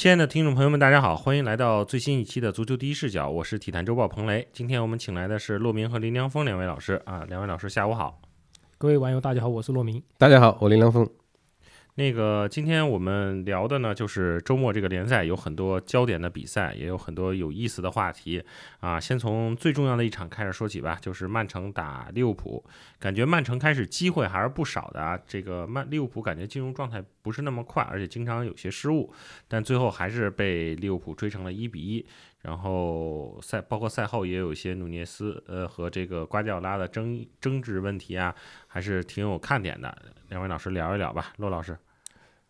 亲爱的听众朋友们，大家好，欢迎来到最新一期的足球第一视角，我是体坛周报彭雷。今天我们请来的是骆明和林良锋两位老师啊，两位老师下午好。各位网友，大家好，我是骆明。大家好，我林良锋。那个，今天我们聊的呢，就是周末这个联赛有很多焦点的比赛，也有很多有意思的话题啊。先从最重要的一场开始说起吧，就是曼城打利物浦。感觉曼城开始机会还是不少的啊。这个曼利物浦感觉进入状态不是那么快，而且经常有些失误，但最后还是被利物浦追成了一比一。然后赛包括赛后也有一些努涅斯呃和这个瓜迪奥拉的争争执问题啊，还是挺有看点的。两位老师聊一聊吧，骆老师。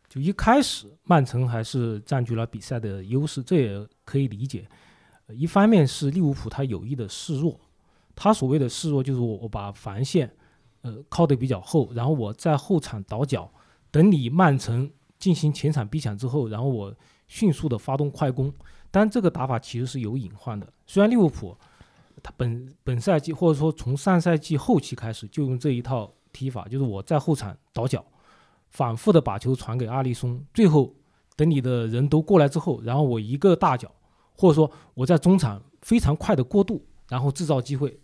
就一开始，曼城还是占据了比赛的优势，这也可以理解。一方面是利物浦他有意的示弱，他所谓的示弱就是我我把防线呃靠得比较厚，然后我在后场倒脚，等你曼城进行前场逼抢之后，然后我迅速的发动快攻。但这个打法其实是有隐患的。虽然利物浦他本本赛季或者说从上赛季后期开始就用这一套踢法，就是我在后场倒脚。反复的把球传给阿里松，最后等你的人都过来之后，然后我一个大脚，或者说我在中场非常快的过渡，然后制造机会。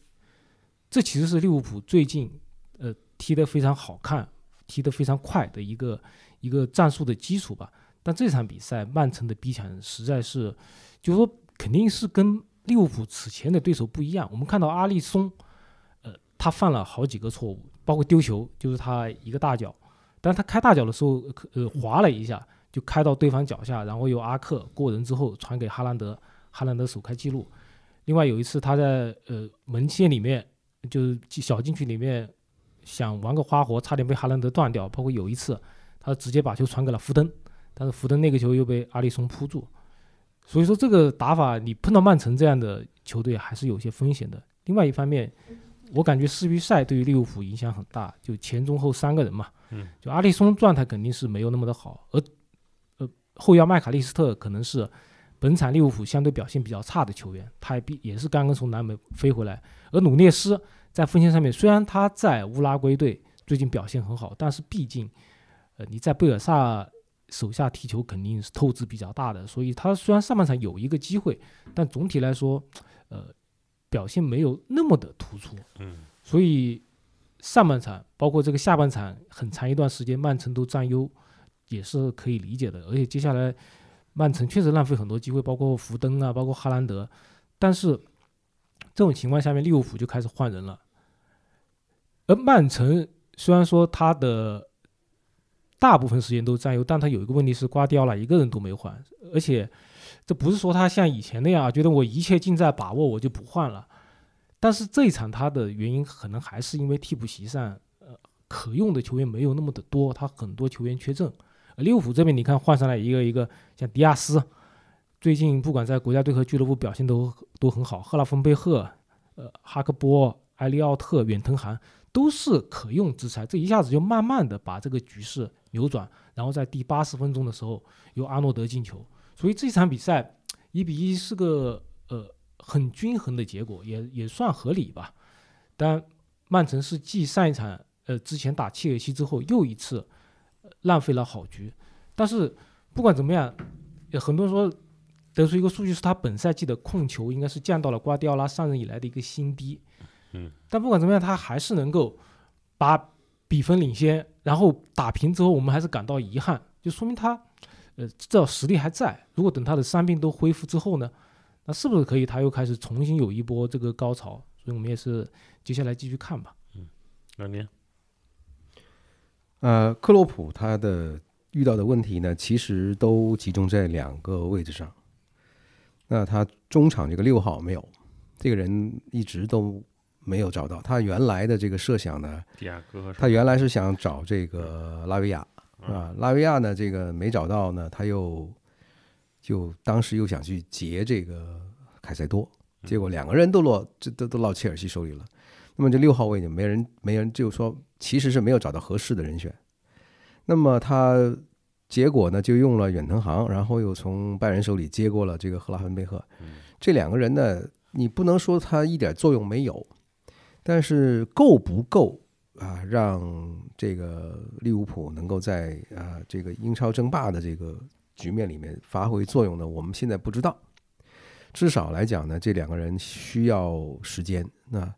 这其实是利物浦最近呃踢得非常好看、踢得非常快的一个一个战术的基础吧。但这场比赛曼城的逼抢实在是，就是说肯定是跟利物浦此前的对手不一样。我们看到阿里松，呃，他犯了好几个错误，包括丢球，就是他一个大脚。但他开大脚的时候，呃，滑了一下，就开到对方脚下，然后由阿克过人之后传给哈兰德，哈兰德首开纪录。另外有一次他在呃门线里面，就是小禁区里面想玩个花活，差点被哈兰德断掉。包括有一次他直接把球传给了福登，但是福登那个球又被阿里松扑住。所以说这个打法你碰到曼城这样的球队还是有些风险的。另外一方面，我感觉世预赛对于利物浦影响很大，就前中后三个人嘛。嗯，就阿利松状态肯定是没有那么的好，而呃后腰麦卡利斯特可能是本场利物浦相对表现比较差的球员，他也必也是刚刚从南美飞回来。而努涅斯在锋线上面，虽然他在乌拉圭队最近表现很好，但是毕竟呃你在贝尔萨手下踢球肯定是透支比较大的，所以他虽然上半场有一个机会，但总体来说呃表现没有那么的突出。嗯，所以。上半场包括这个下半场很长一段时间，曼城都占优，也是可以理解的。而且接下来，曼城确实浪费很多机会，包括福登啊，包括哈兰德。但是这种情况下面，利物浦就开始换人了。而曼城虽然说他的大部分时间都占优，但他有一个问题是刮掉了，一个人都没换。而且这不是说他像以前那样觉得我一切尽在把握，我就不换了。但是这一场他的原因可能还是因为替补席上，呃，可用的球员没有那么的多，他很多球员缺阵。利物浦这边你看换上来一个一个像迪亚斯，最近不管在国家队和俱乐部表现都都很好。赫拉芬贝赫、呃，哈克波、埃利奥特、远藤航都是可用之才，这一下子就慢慢的把这个局势扭转。然后在第八十分钟的时候，由阿诺德进球，所以这场比赛一比一是个呃。很均衡的结果，也也算合理吧。但曼城是继上一场呃之前打切尔西之后，又一次浪费了好局。但是不管怎么样，很多人说得出一个数据是他本赛季的控球应该是降到了瓜迪奥拉上任以来的一个新低。嗯。但不管怎么样，他还是能够把比分领先，然后打平之后，我们还是感到遗憾，就说明他呃至少实力还在。如果等他的伤病都恢复之后呢？那是不是可以？他又开始重新有一波这个高潮，所以我们也是接下来继续看吧。嗯，那您，呃，克洛普他的遇到的问题呢，其实都集中在两个位置上。那他中场这个六号没有，这个人一直都没有找到。他原来的这个设想呢，他原来是想找这个拉维亚啊，拉维亚呢这个没找到呢，他又。就当时又想去劫这个凯塞多，结果两个人都落，这都都落切尔西手里了。那么这六号位就没人，没人，就说其实是没有找到合适的人选。那么他结果呢，就用了远藤航，然后又从拜仁手里接过了这个赫拉芬贝赫。这两个人呢，你不能说他一点作用没有，但是够不够啊？让这个利物浦能够在啊这个英超争霸的这个。局面里面发挥作用呢？我们现在不知道。至少来讲呢，这两个人需要时间。那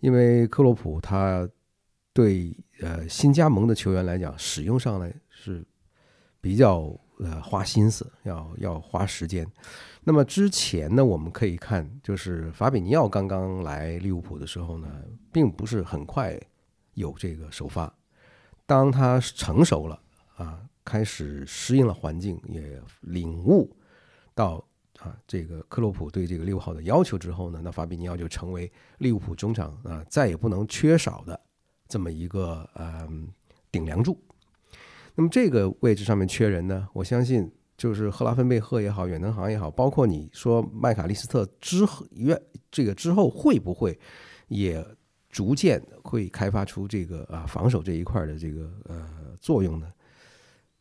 因为克洛普他对呃新加盟的球员来讲，使用上来是比较呃花心思，要要花时间。那么之前呢，我们可以看，就是法比尼奥刚刚来利物浦的时候呢，并不是很快有这个首发。当他成熟了啊，开始适应了环境，也领悟到啊这个克洛普对这个六号的要求之后呢，那法比尼奥就成为利物浦中场啊再也不能缺少的这么一个嗯顶梁柱。那么这个位置上面缺人呢，我相信。就是赫拉芬贝赫也好，远藤航也好，包括你说麦卡利斯特之后，愿这个之后会不会也逐渐会开发出这个啊防守这一块的这个呃作用呢？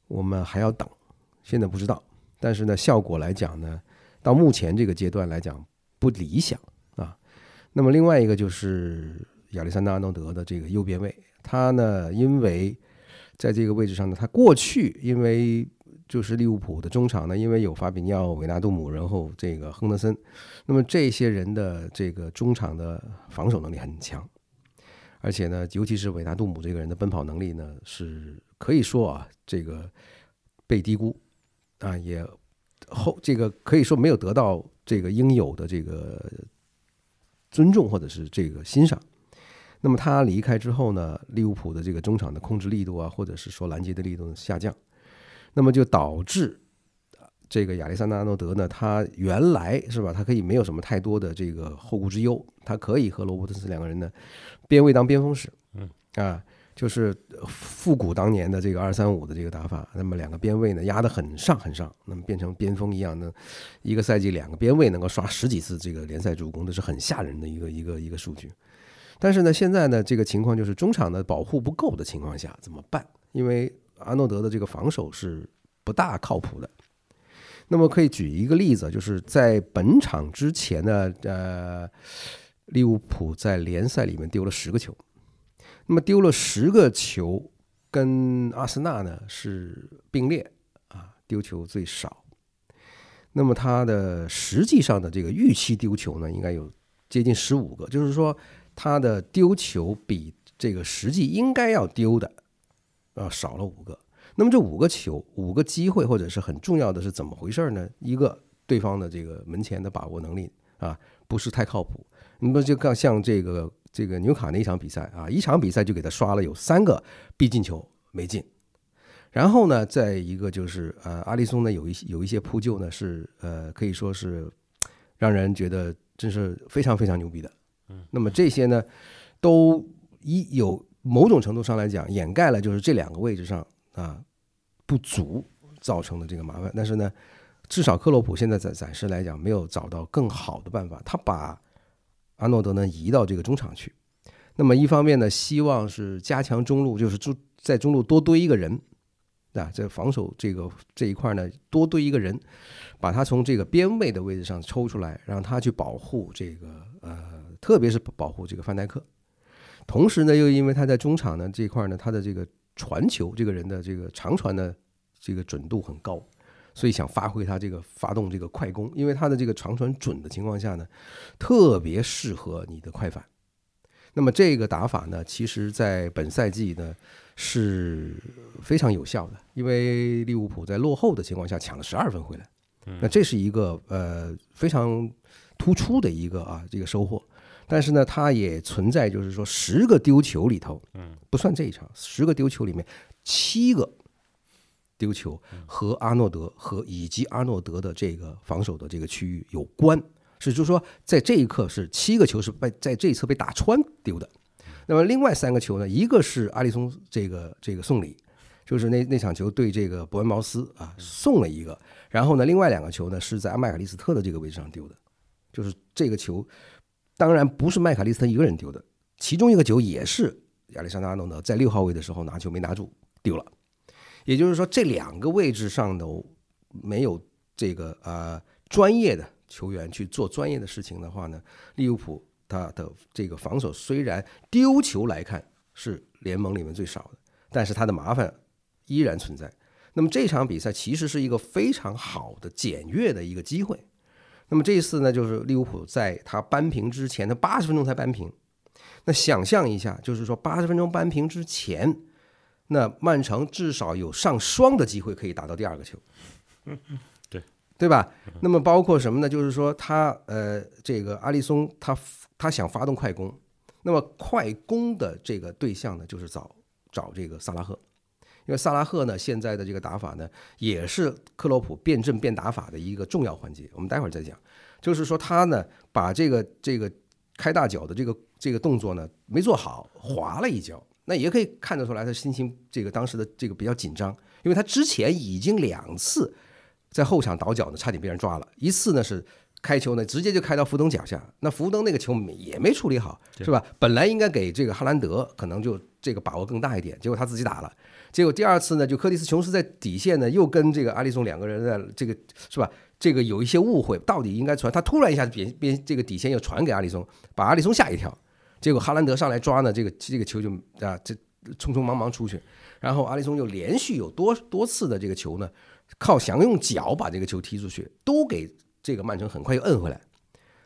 我们还要等，现在不知道。但是呢，效果来讲呢，到目前这个阶段来讲不理想啊。那么另外一个就是亚历山大阿诺德的这个右边位，他呢因为在这个位置上呢，他过去因为就是利物浦的中场呢，因为有法比尼奥、维纳杜姆，然后这个亨德森，那么这些人的这个中场的防守能力很强，而且呢，尤其是维纳杜姆这个人的奔跑能力呢，是可以说啊，这个被低估啊，也后这个可以说没有得到这个应有的这个尊重或者是这个欣赏。那么他离开之后呢，利物浦的这个中场的控制力度啊，或者是说拦截的力度下降。那么就导致这个亚历山大阿诺德呢，他原来是吧，他可以没有什么太多的这个后顾之忧，他可以和罗伯特斯两个人呢边位当边锋使，嗯啊，就是复古当年的这个二三五的这个打法。那么两个边位呢压得很上很上，那么变成边锋一样呢，一个赛季两个边位能够刷十几次这个联赛助攻，这是很吓人的一个一个一个数据。但是呢，现在呢这个情况就是中场的保护不够的情况下怎么办？因为阿诺德的这个防守是不大靠谱的。那么可以举一个例子，就是在本场之前呢，呃，利物浦在联赛里面丢了十个球，那么丢了十个球，跟阿森纳呢是并列啊，丢球最少。那么他的实际上的这个预期丢球呢，应该有接近十五个，就是说他的丢球比这个实际应该要丢的。啊，少了五个。那么这五个球、五个机会，或者是很重要的是怎么回事呢？一个对方的这个门前的把握能力啊，不是太靠谱。那么就像像这个这个纽卡那一场比赛啊，一场比赛就给他刷了有三个必进球没进。然后呢，再一个就是呃，阿里松呢有一有一些扑救呢是呃可以说是让人觉得真是非常非常牛逼的。嗯，那么这些呢都一有。某种程度上来讲，掩盖了就是这两个位置上啊不足造成的这个麻烦。但是呢，至少克洛普现在暂暂时来讲没有找到更好的办法。他把阿诺德呢移到这个中场去。那么一方面呢，希望是加强中路，就是中在中路多堆一个人啊，在防守这个这一块呢多堆一个人，把他从这个边位的位置上抽出来，让他去保护这个呃，特别是保护这个范戴克。同时呢，又因为他在中场呢这块呢，他的这个传球，这个人的这个长传的这个准度很高，所以想发挥他这个发动这个快攻，因为他的这个长传准的情况下呢，特别适合你的快反。那么这个打法呢，其实在本赛季呢是非常有效的，因为利物浦在落后的情况下抢了十二分回来，那这是一个呃非常突出的一个啊这个收获。但是呢，它也存在，就是说十个丢球里头，嗯，不算这一场，十个丢球里面七个丢球和阿诺德和以及阿诺德的这个防守的这个区域有关，是就是说在这一刻是七个球是被在这一侧被打穿丢的，那么另外三个球呢，一个是阿里松这个这个送礼，就是那那场球对这个伯恩茅斯啊送了一个，然后呢，另外两个球呢是在阿麦卡利斯特的这个位置上丢的，就是这个球。当然不是麦卡利斯特一个人丢的，其中一个球也是亚历山大阿诺德在六号位的时候拿球没拿住丢了。也就是说，这两个位置上都没有这个呃专业的球员去做专业的事情的话呢，利物浦他的这个防守虽然丢球来看是联盟里面最少的，但是他的麻烦依然存在。那么这场比赛其实是一个非常好的检阅的一个机会。那么这一次呢，就是利物浦在他扳平之前的八十分钟才扳平。那想象一下，就是说八十分钟扳平之前，那曼城至少有上双的机会可以打到第二个球。对对吧？那么包括什么呢？就是说他呃，这个阿利松他他想发动快攻，那么快攻的这个对象呢，就是找找这个萨拉赫。因为萨拉赫呢，现在的这个打法呢，也是克洛普变阵变打法的一个重要环节。我们待会儿再讲。就是说他呢，把这个这个开大脚的这个这个动作呢没做好，滑了一跤。那也可以看得出来，他心情这个当时的这个比较紧张，因为他之前已经两次在后场倒脚呢，差点被人抓了。一次呢是开球呢，直接就开到福登脚下，那福登那个球也没处理好，是吧？本来应该给这个哈兰德，可能就这个把握更大一点，结果他自己打了。结果第二次呢，就柯蒂斯琼斯在底线呢，又跟这个阿里松两个人在这个是吧？这个有一些误会，到底应该传？他突然一下边边这个底线又传给阿里松，把阿里松吓一跳。结果哈兰德上来抓呢，这个这个球就啊，这匆匆忙忙出去。然后阿里松又连续有多多次的这个球呢，靠想用脚把这个球踢出去，都给这个曼城很快又摁回来。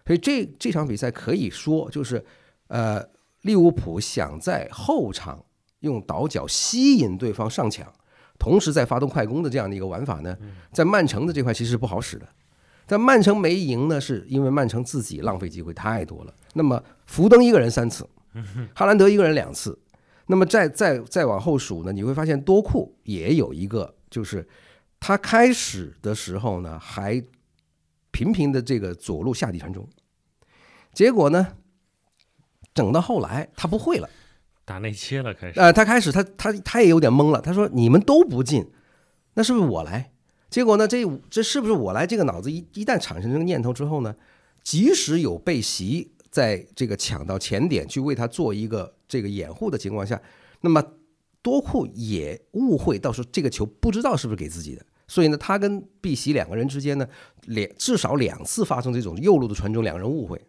所以这这场比赛可以说就是呃，利物浦想在后场。用倒脚吸引对方上抢，同时再发动快攻的这样的一个玩法呢，在曼城的这块其实是不好使的。但曼城没赢呢，是因为曼城自己浪费机会太多了。那么福登一个人三次，哈兰德一个人两次。那么再再再往后数呢，你会发现多库也有一个，就是他开始的时候呢还频频的这个左路下底传中，结果呢，整到后来他不会了。打内切了，开始。呃，他开始，他他他也有点懵了。他说：“你们都不进，那是不是我来？”结果呢，这这是不是我来？这个脑子一一旦产生这个念头之后呢，即使有被席在这个抢到前点去为他做一个这个掩护的情况下，那么多库也误会，到时候这个球不知道是不是给自己的。所以呢，他跟碧玺两个人之间呢，两至少两次发生这种右路的传中，两人误会。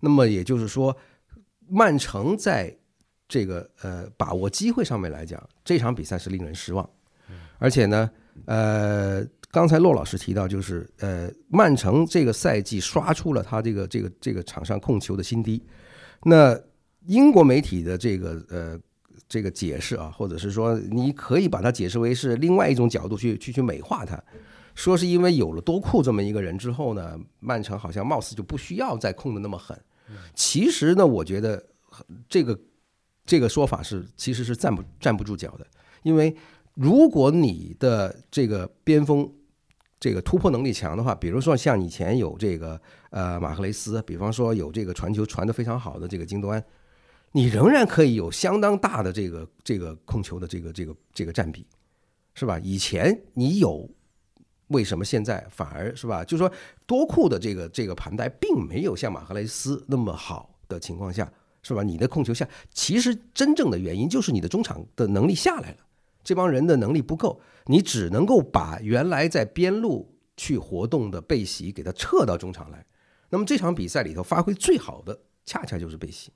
那么也就是说，曼城在。这个呃，把握机会上面来讲，这场比赛是令人失望。而且呢，呃，刚才骆老师提到，就是呃，曼城这个赛季刷出了他这个这个这个场上控球的新低。那英国媒体的这个呃这个解释啊，或者是说，你可以把它解释为是另外一种角度去去去美化它，说是因为有了多库这么一个人之后呢，曼城好像貌似就不需要再控的那么狠。其实呢，我觉得这个。这个说法是其实是站不站不住脚的，因为如果你的这个边锋这个突破能力强的话，比如说像以前有这个呃马赫雷斯，比方说有这个传球传的非常好的这个京多安，你仍然可以有相当大的这个这个控球的这个这个这个占比，是吧？以前你有，为什么现在反而是吧？就是说多库的这个这个盘带并没有像马赫雷斯那么好的情况下。是吧？你的控球下，其实真正的原因就是你的中场的能力下来了，这帮人的能力不够，你只能够把原来在边路去活动的贝席给他撤到中场来。那么这场比赛里头发挥最好的，恰恰就是贝席，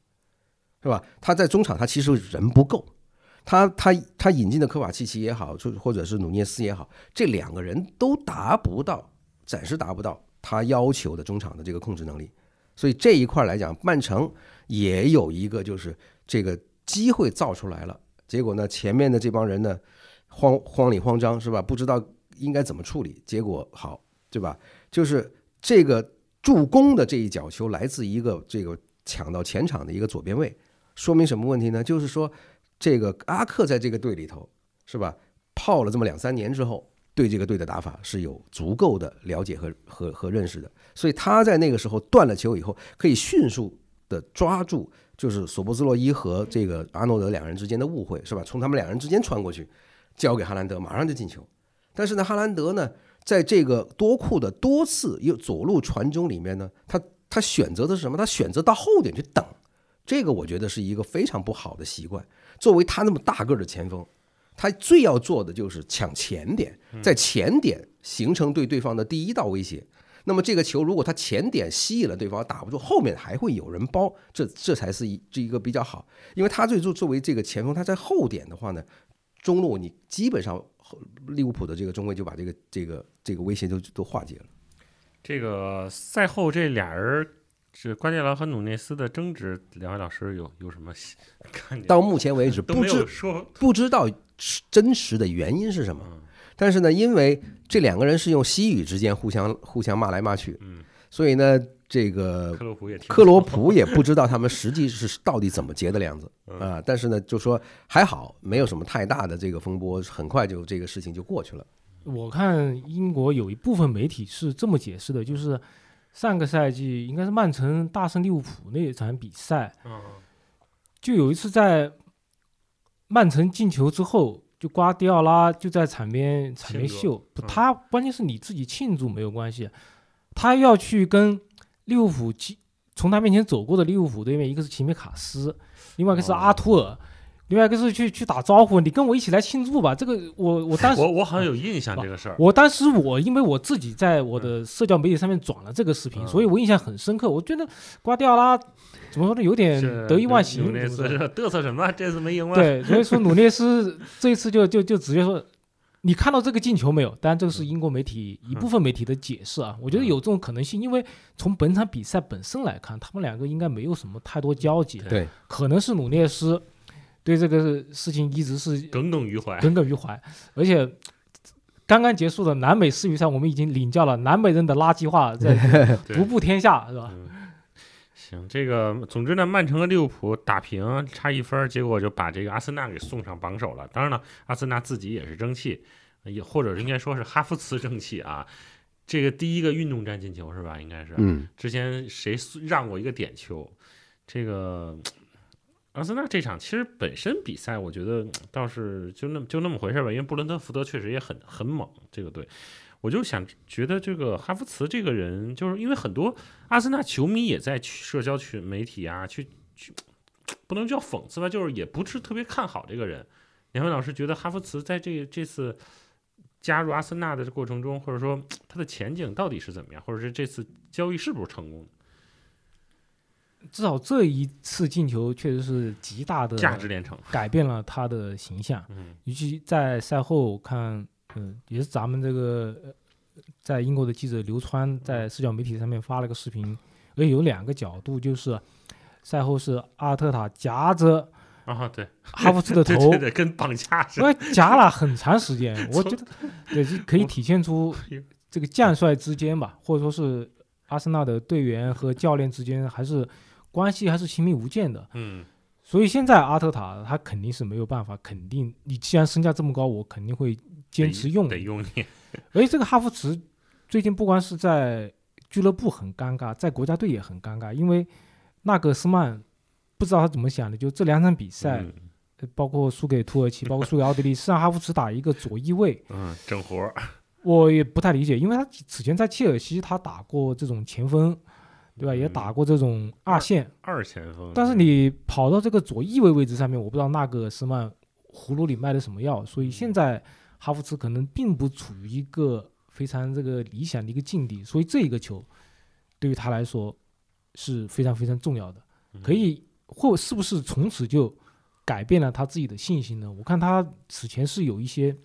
是吧？他在中场他其实人不够，他他他引进的科瓦契奇也好，就或者是努涅斯也好，这两个人都达不到，暂时达不到他要求的中场的这个控制能力。所以这一块来讲，曼城。也有一个就是这个机会造出来了，结果呢，前面的这帮人呢，慌慌里慌张是吧？不知道应该怎么处理，结果好，对吧？就是这个助攻的这一脚球来自一个这个抢到前场的一个左边位，说明什么问题呢？就是说这个阿克在这个队里头是吧？泡了这么两三年之后，对这个队的打法是有足够的了解和和和认识的，所以他在那个时候断了球以后，可以迅速。的抓住就是索波兹洛伊和这个阿诺德两人之间的误会是吧？从他们两人之间穿过去，交给哈兰德，马上就进球。但是呢，哈兰德呢，在这个多库的多次又左路传中里面呢，他他选择的是什么？他选择到后点去等，这个我觉得是一个非常不好的习惯。作为他那么大个的前锋，他最要做的就是抢前点，在前点形成对对方的第一道威胁。那么这个球如果他前点吸引了对方打不住，后面还会有人包，这这才是一这一个比较好。因为他最作作为这个前锋，他在后点的话呢，中路你基本上利物浦的这个中卫就把这个这个这个威胁都都化解了。这个赛后这俩人是瓜迪奥拉和努内斯的争执，两位老师有有什么看？到目前为止，不知说，不知道真实的原因是什么。嗯但是呢，因为这两个人是用西语之间互相互相骂来骂去，嗯，所以呢，这个克罗普也克罗普也不知道他们实际是到底怎么结的梁子嗯啊。但是呢，就说还好，没有什么太大的这个风波，很快就这个事情就过去了。我看英国有一部分媒体是这么解释的，就是上个赛季应该是曼城大胜利物浦那场比赛，嗯。就有一次在曼城进球之后，就瓜迪奥拉就在场边场边秀，他关键是你自己庆祝没有关系，他要去跟利物浦其从他面前走过的利物浦对面，一个是齐米卡斯，另外一个是阿图尔，另外一个是去去打招呼，你跟我一起来庆祝吧。这个我我当时我我好像有印象这个事儿，我当时我因为我自己在我的社交媒体上面转了这个视频，嗯所以我印象很深刻。我觉得瓜迪奥拉怎么说呢，有点得意忘形。努斯嘚瑟什么？这次没赢吗？对，所以说 努涅斯这一次就就就直接说，你看到这个进球没有？当然这个是英国媒体一部分媒体的解释啊，我觉得有这种可能性，因为从本场比赛本身来看，他们两个应该没有什么太多交集，对对，可能是努涅斯对这个事情一直是耿耿于怀。耿耿于怀，而且刚刚结束的南美世预赛，我们已经领教了南美人的垃圾话 在独步天下，是吧？嗯，行，这个总之呢，曼城和利物浦打平，差一分，结果就把这个阿森纳给送上榜首了。当然了，阿森纳自己也是争气，也或者是应该说是哈弗茨争气啊。这个第一个运动战进球是吧？应该是，嗯，之前谁让过一个点球？这个阿森纳这场其实本身比赛，我觉得倒是就那么就那么回事吧，因为布伦特福德确实也很很猛，这个队。我就想觉得这个哈弗茨这个人，就是因为很多阿森纳球迷也在社交群媒体啊，去去不能叫讽刺吧，就是也不是特别看好这个人。两位老师觉得哈弗茨在这这次加入阿森纳的过程中，或者说他的前景到底是怎么样，或者是这次交易是不是成功的？至少这一次进球确实是极大的价值连城。改变了他的形象，嗯。尤其在赛后看，嗯，也是咱们这个呃在英国的记者刘川在社交媒体上面发了个视频，而且有两个角度，就是赛后是阿特塔夹着啊，对，哈弗茨的 头。对，对，跟绑架似我的。夹了很长时间，我觉得对，就可以体现出 这个将帅之间吧，或者说是阿森纳的队员和教练之间还是关系还是亲密无间的。嗯，所以现在阿特塔他肯定是没有办法，肯定你既然身价这么高，我肯定会坚持用你。得用你。而且这个哈弗茨最近不光是在俱乐部很尴尬，在国家队也很尴尬，因为纳格斯曼不知道他怎么想的，就这两场比赛，包括输给土耳其，包括输给奥地利，是让哈弗茨打一个左翼位，嗯，整活儿。我也不太理解，因为他此前在切尔西他打过这种前锋，对吧？也嗯打过这种二线，二前锋。但是你跑到这个左翼位位置上面，我不知道纳格尔斯曼葫芦里卖的什么药，所以现在哈弗茨可能并不处于一个非常这个理想的一个境地，所以这一个球对于他来说是非常非常重要的，嗯可以或是不是从此就改变了他自己的信心呢？我看他此前是有一些，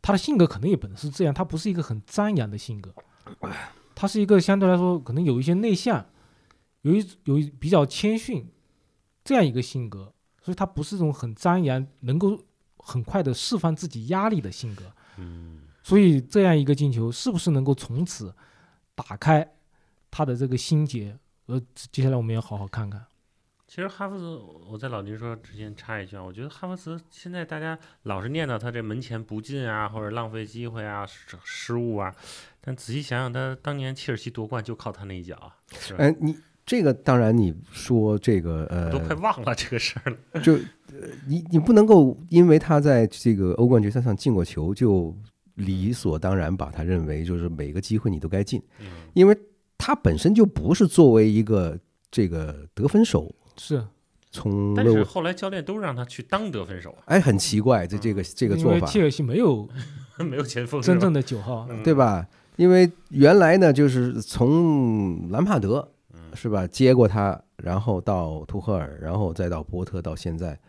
他的性格可能也本是这样，他不是一个很张扬的性格，他是一个相对来说可能有一些内向，有一有一比较谦逊这样一个性格，所以他不是一种很张扬，能够很快的释放自己压力的性格。嗯，所以这样一个进球是不是能够从此打开他的这个心结？呃，接下来我们要好好看看。其实哈弗茨，我在老林说之前插一句啊，我觉得哈弗茨现在大家老是念叨他这门前不进啊，或者浪费机会啊、失失误啊，但仔细想想，他当年切尔西夺冠就靠他那一脚啊，哎，你这个当然你说这个呃都快呃，忘了这个事儿了。就呃你你不能够因为他在这个欧冠决赛上进过球，就理所当然把他认为就是每个机会你都该进，嗯因为他本身就不是作为一个这个得分手是。从，但是后来教练都让他去当得分手啊，哎，很奇怪，这这个这个因做法，切尔西没有 没有前锋是吧，真正的九号，嗯。对吧？因为原来呢，就是从兰帕德嗯。是吧接过他，然后到图赫尔，然后再到波特，到现在，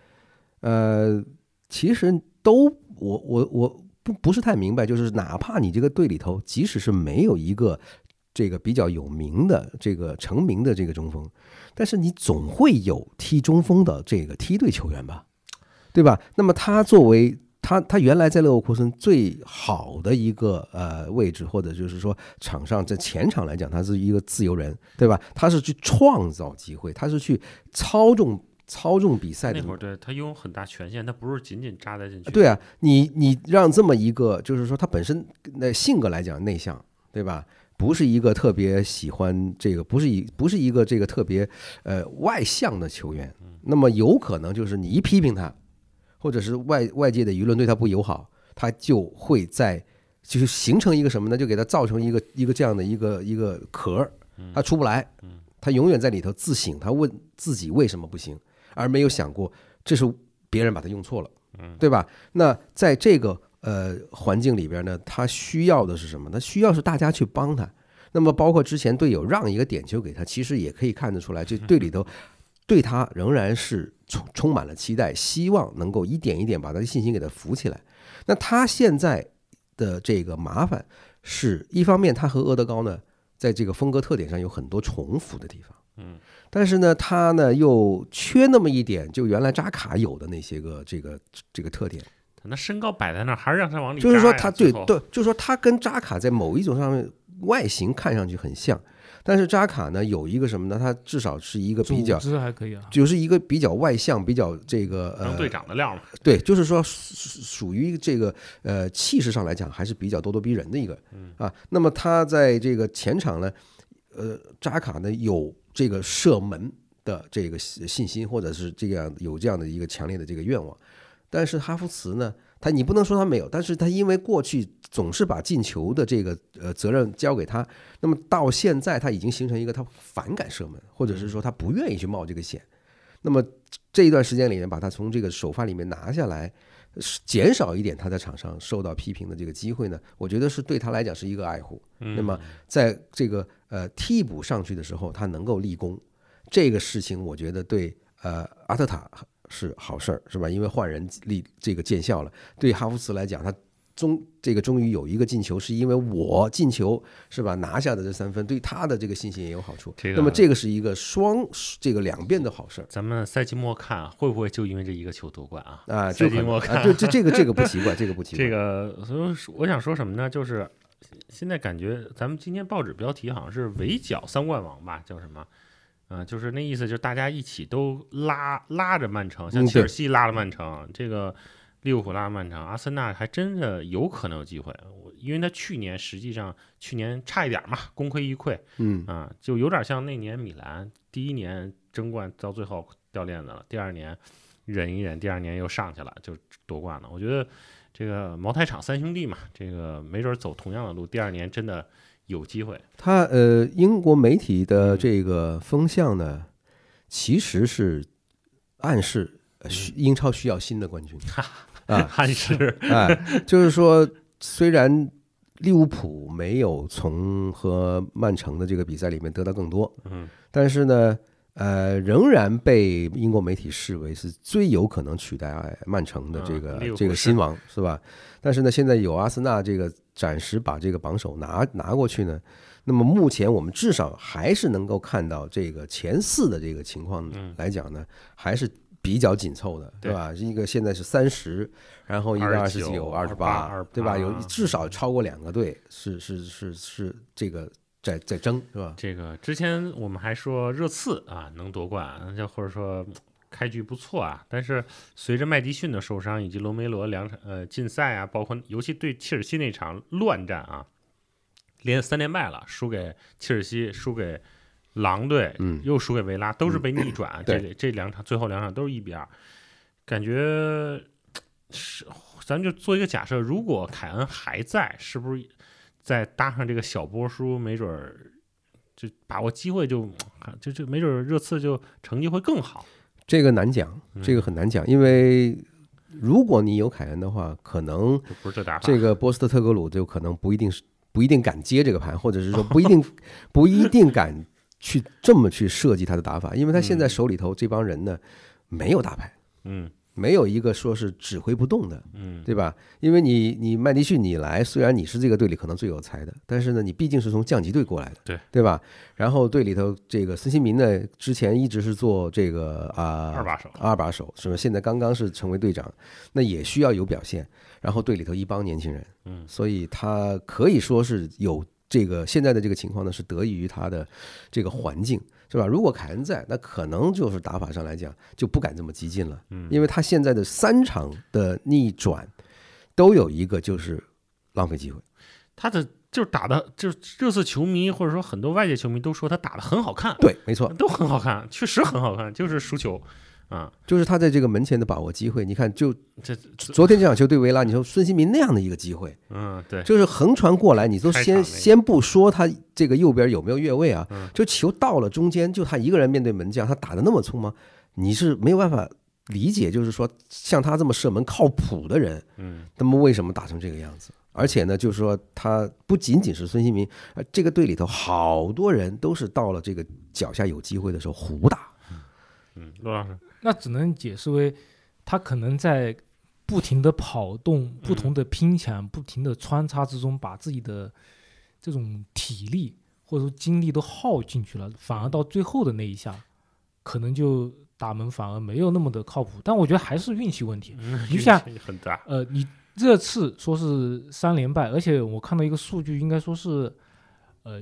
呃，其实都我我我不不是太明白，就是哪怕你这个队里头，即使是没有一个这个比较有名的这个成名的这个中锋，但是你总会有踢中锋的这个梯队球员吧，对吧？那么他作为他他原来在勒沃库森最好的一个呃位置，或者就是说场上在前场来讲，他是一个自由人，对吧？他是去创造机会，他是去操纵操纵比赛的那会儿对他拥有很大权限，他不是仅仅扎在进去。对啊，你你让这么一个，就是说他本身那性格来讲内向，对吧？不是一个特别喜欢这个，不是一不是一个这个特别呃外向的球员。那么有可能就是你一批评他，或者是外外界的舆论对他不友好，他就会在就是形成一个什么呢？就给他造成一个一个这样的一个一个壳儿，他出不来，他永远在里头自省，他问自己为什么不行，而没有想过这是别人把他用错了，对吧？那在这个呃环境里边呢，他需要的是什么？他需要是大家去帮他。那么包括之前队友让一个点球给他，其实也可以看得出来，这 队里头对他仍然是充充满了期待，希望能够一点一点把他的信心给他扶起来。那他现在的这个麻烦是一方面，他和阿德高呢，在这个风格特点上有很多重复的地方，嗯，但是呢，他呢又缺那么一点，就原来扎卡有的那些个这个这个特点，他那身高摆在那儿，还是让他往里就是说他对对，就是说他跟扎卡在某一种上面外形看上去很像，但是扎卡呢有一个什么呢？他至少是一个比较组织还可以啊，就是一个比较外向、比较这个呃，当队长的料嘛。对，就是说属属于这个呃气势上来讲还是比较咄咄逼人的一个，啊，那么他在这个前场呢，呃，扎卡呢有这个射门的这个信信心，或者是这样有这样的一个强烈的这个愿望，但是哈弗茨呢，他你不能说他没有，但是他因为过去总是把进球的这个呃责任交给他，那么到现在他已经形成一个他反感射门，或者是说他不愿意去冒这个险。那么这一段时间里面，把他从这个首发里面拿下来，减少一点他在场上受到批评的这个机会呢，我觉得是对他来讲是一个爱护。那么在这个呃替补上去的时候，他能够立功，这个事情我觉得对呃阿特塔是好事儿，是吧？因为换人立这个见效了。对哈弗茨来讲，他终这个终于有一个进球，是因为我进球是吧拿下的这三分，对他的这个信心也有好处。这个那么这个是一个双这个两遍的好事儿。咱们赛季末看会不会就因为这一个球夺冠啊？啊，赛季末看对，这这个这个不奇怪，这个不奇怪。这个，所以说我想说什么呢？就是现在感觉咱们今天报纸标题好像是围剿三冠王吧，叫什么？嗯、就是那意思，就是大家一起都拉拉着曼城，像嗯切尔西拉了曼城，这个利物浦拉了曼城，阿森纳还真的有可能有机会。我因为他去年实际上去年差一点嘛，功亏一篑嗯，啊，就有点像那年米兰第一年争冠到最后掉链子了，第二年忍一忍，第二年又上去了，就夺冠了。我觉得这个茅台厂三兄弟嘛，这个没准走同样的路，第二年真的有机会。他呃，英国媒体的嗯。这个风向呢，其实是暗示呃英超需要新的冠军。啊，暗示。哎，就是说，虽然利物浦没有从和曼城的这个比赛里面得到更多，嗯，但是呢，呃，仍然被英国媒体视为是最有可能取代曼城的这个、这个新王，是吧？但是呢，现在有阿森纳这个暂时把这个榜首拿拿过去呢，那么目前我们至少还是能够看到这个前四的这个情况嗯来讲呢，还是比较紧凑的，对对吧？一个现在是三十，然后一个二十29九、二十八，对吧？有至少超过两个队是是是是这个在在争，是吧？这个之前我们还说热刺啊能夺冠，就或者说开局不错啊，但是随着麦迪逊的受伤以及罗梅罗两场呃禁赛啊，包括尤其对切尔西那场乱战啊，连三连败了，输给切尔西，输给狼队，嗯又输给维拉，都是被逆转。这对这两场最后两场都是一比二，感觉是咱就做一个假设，如果凯恩还在，是不是再搭上这个小波叔，没准儿就把握机会就就就没准儿热刺就成绩会更好。这个难讲，嗯。这个很难讲，因为如果你有凯恩的话，可能不是这打法。这个波斯特特格鲁就可能不一定是不一定敢接这个盘，或者是说不一定 不一定敢去这么去设计他的打法，因为他现在手里头这帮人呢没有大牌，嗯，没有一个说是指挥不动的，嗯，对吧？因为你你麦迪逊你来，虽然你是这个队里可能最有才的，但是呢，你毕竟是从降级队过来的，对对吧？然后队里头这个孙兴民呢，之前一直是做这个啊、二把手，二把手是吧？现在刚刚是成为队长，那也需要有表现。然后队里头一帮年轻人，嗯，所以他可以说是有这个现在的这个情况呢，是得益于他的这个环境，是吧？如果凯恩在，那可能就是打法上来讲就不敢这么激进了，嗯，因为他现在的三场的逆转都有一个就是浪费机会，他的就是打的，就是热刺球迷或者说很多外界球迷都说他打的很好看，对，没错，都很好看，确实很好看，就是输球啊，就是他在这个门前的把握机会，你看就这昨天这场球对维拉，你说孙兴民那样的一个机会。嗯对，就是横传过来，你都先先不说他这个右边有没有越位啊嗯，就球到了中间，就他一个人面对门将，他打的那么匆忙，你是没有办法理解，就是说像他这么射门靠谱的人，嗯。那么为什么打成这个样子？而且呢，就是说他不仅仅是孙兴民，呃，这个队里头好多人都是到了这个脚下有机会的时候胡打，嗯，罗老师，那只能解释为他可能在不停的跑动、不同的拼抢、不停的穿插之中，把自己的这种体力或者说精力都耗进去了，反而到最后的那一下，可能就打门反而没有那么的靠谱。但我觉得还是运气问题。嗯你想呃，你这次说是三连败，而且我看到一个数据，应该说是呃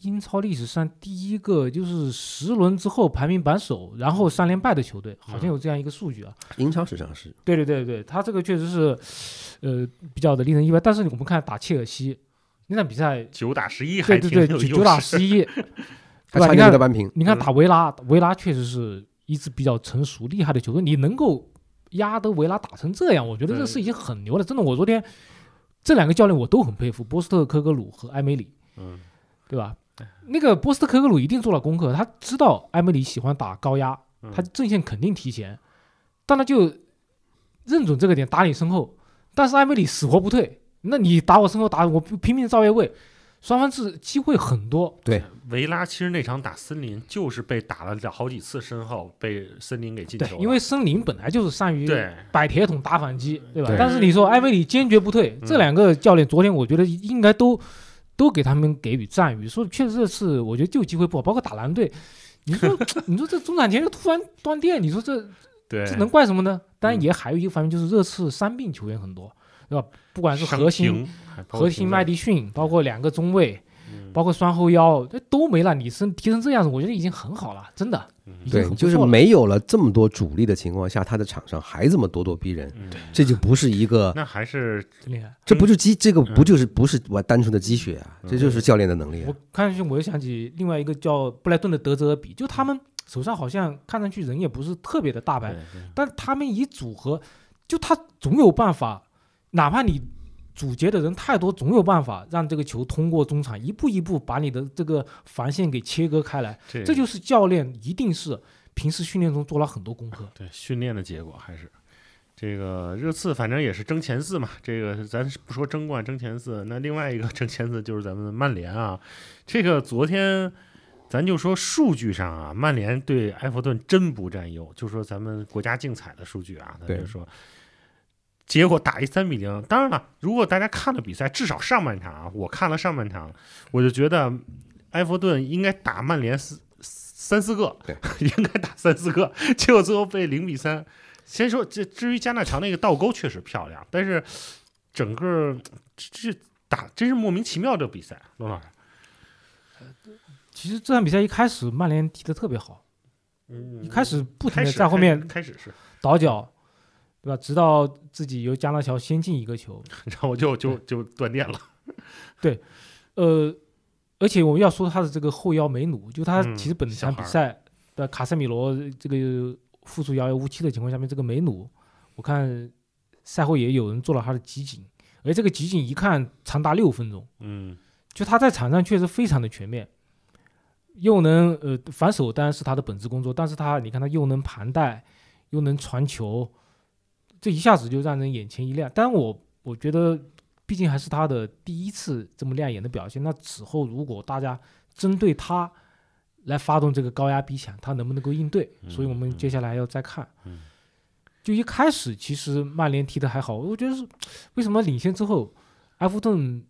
英超历史上第一个就是十轮之后排名榜首，然后三连败的球队，好像有这样一个数据啊。英超史上是对对对对，他这个确实是呃比较的令人意外。但是我们看打切尔西那场比赛，九打十一还对对对，九九打十一，他差对吧你看点没得扳平，你看嗯打维拉，维拉确实是一支比较成熟厉害的球队，你能够压得维拉打成这样，我觉得这是已经很牛了。真的，我昨天这两个教练我都很佩服，波斯特科格鲁和埃梅里，嗯对吧？那个波斯特科格鲁一定做了功课，他知道埃梅里喜欢打高压，嗯。他阵线肯定提前，但他就认准这个点打你身后，但是埃梅里死活不退，那你打我身后打我拼命造越位，双方是机会很多，对。维拉其实那场打森林就是被打了好几次身后，被森林给进球了，，因为森林本来就是善于摆铁桶打反击，对吧？对但是你说埃梅里坚决不退，嗯。这两个教练昨天我觉得应该都都给他们给予赞誉，说确实这次我觉得就机会不好，包括打蓝队，你说 你说这中场前就突然断电，你说这对这能怪什么呢？当然嗯也还有一个方面就是热刺伤病球员很多，对吧？不管是核心核心麦迪逊，包括两个中卫，嗯包括双后腰，这都没了，你身踢成这样子，我觉得已经很好了，真的对，就是没有了这么多主力的情况下，他的场上还这么咄咄逼人，嗯这就不是一个，那还是厉害。这不就积，这个嗯不就是不是我单纯的积雪啊，这就是教练的能力啊我。看上去我又想起另外一个叫布莱顿的德泽尔比，就他们手上好像看上去人也不是特别的大牌但他们以组合，就他总有办法，哪怕你阻截的人太多，总有办法让这个球通过中场，一步一步把你的这个防线给切割开来。这这就是教练一定是平时训练中做了很多功课。对训练的结果还是。这个热刺反正也是争前四嘛，这个咱不说争冠争前四，那另外一个争前四就是咱们的曼联啊。这个昨天咱就说数据上啊，曼联对埃弗顿真不占优，就说咱们国家竞彩的数据啊，咱就说结果打一三比零。当然了，如果大家看了比赛，至少上半场啊，我看了上半场，我就觉得埃弗顿应该打曼联四三四个对，应该打三四个，结果最后被零比三。先说这，至于加纳乔那个倒钩确实漂亮，但是整个这这打真是莫名其妙这比赛，罗老师，其实这场比赛一开始曼联踢得特别好，嗯一开始不停开始的在后面开始是，倒脚，对吧？直到自己由加纳乔先进一个球，然后就就就断电了，对呃，而且我们要说他的这个后腰梅努，就他嗯其实本场比赛的卡塞米罗这个复出遥遥无期的情况下面，这个梅努，我看赛后也有人做了他的集锦，而这个集锦一看长达六分钟，嗯就他在场上确实非常的全面，又能呃防守当然是他的本职工作，但是他你看他又能盘带，又能传球，这一下子就让人眼前一亮。但我我觉得毕竟还是他的第一次这么亮眼的表现，那此后如果大家针对他来发动这个高压逼抢，他能不能够应对？嗯所以我们接下来还要再看。嗯就一开始其实曼联踢的还好，我觉得是为什么领先之后，埃弗顿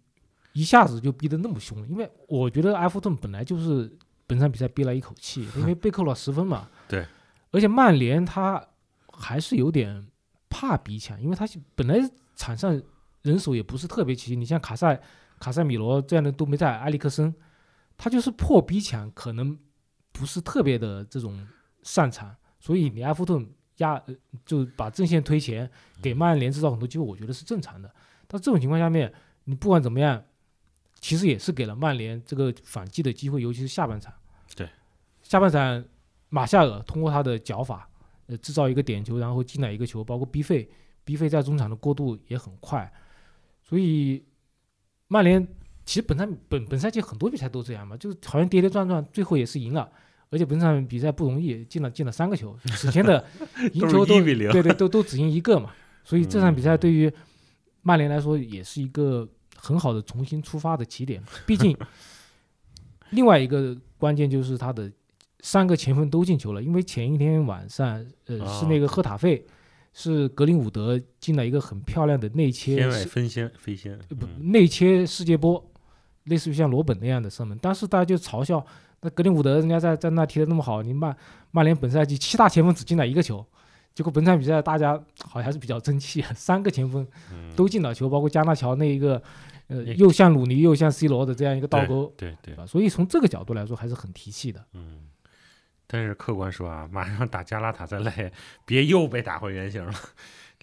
一下子就逼得那么凶？因为我觉得埃弗顿本来就是本场比赛憋了一口气，因为被扣了十分嘛。对。而且曼联他还是有点怕逼抢，因为他本来场上人手也不是特别齐，你像卡塞、卡塞米罗这样的都没在，埃里克森，他就是破逼抢可能不是特别的这种擅长，所以你埃弗顿。压呃，就把阵线推前，给曼联制造很多机会，我觉得是正常的。但这种情况下面，你不管怎么样，其实也是给了曼联这个反击的机会，尤其是下半场。对，下半场马夏尔通过他的脚法，呃，制造一个点球，然后进来一个球，包括 B 费，B 费在中场的过渡也很快。所以曼联其实本赛本本赛季很多比赛都这样嘛，就是好像跌跌撞撞，最后也是赢了。而且本场比赛不容易，进了进了三个球，此前的 赢球都对对都都只赢一个嘛，所以这场比赛对于曼联来说也是一个很好的重新出发的起点。毕竟 另外一个关键就是他的三个前锋都进球了，因为前一天晚上呃是那个赫塔费是格林伍德进了一个很漂亮的内切，天外飞仙飞仙不内切世界波，类似于像罗本那样的射门，当时大家就嘲笑。那格林伍德人家在在那踢的那么好，你曼曼联本赛季七大前锋只进了一个球，结果本场比赛大家好像还是比较争气，三个前锋都进了球，包括加纳乔那一个，呃，又像鲁尼又像 C 罗的这样一个倒钩，对对，所以从这个角度来说还是很提气的。嗯，但是客观说啊，马上打加拉塔再来，别又被打回原形了。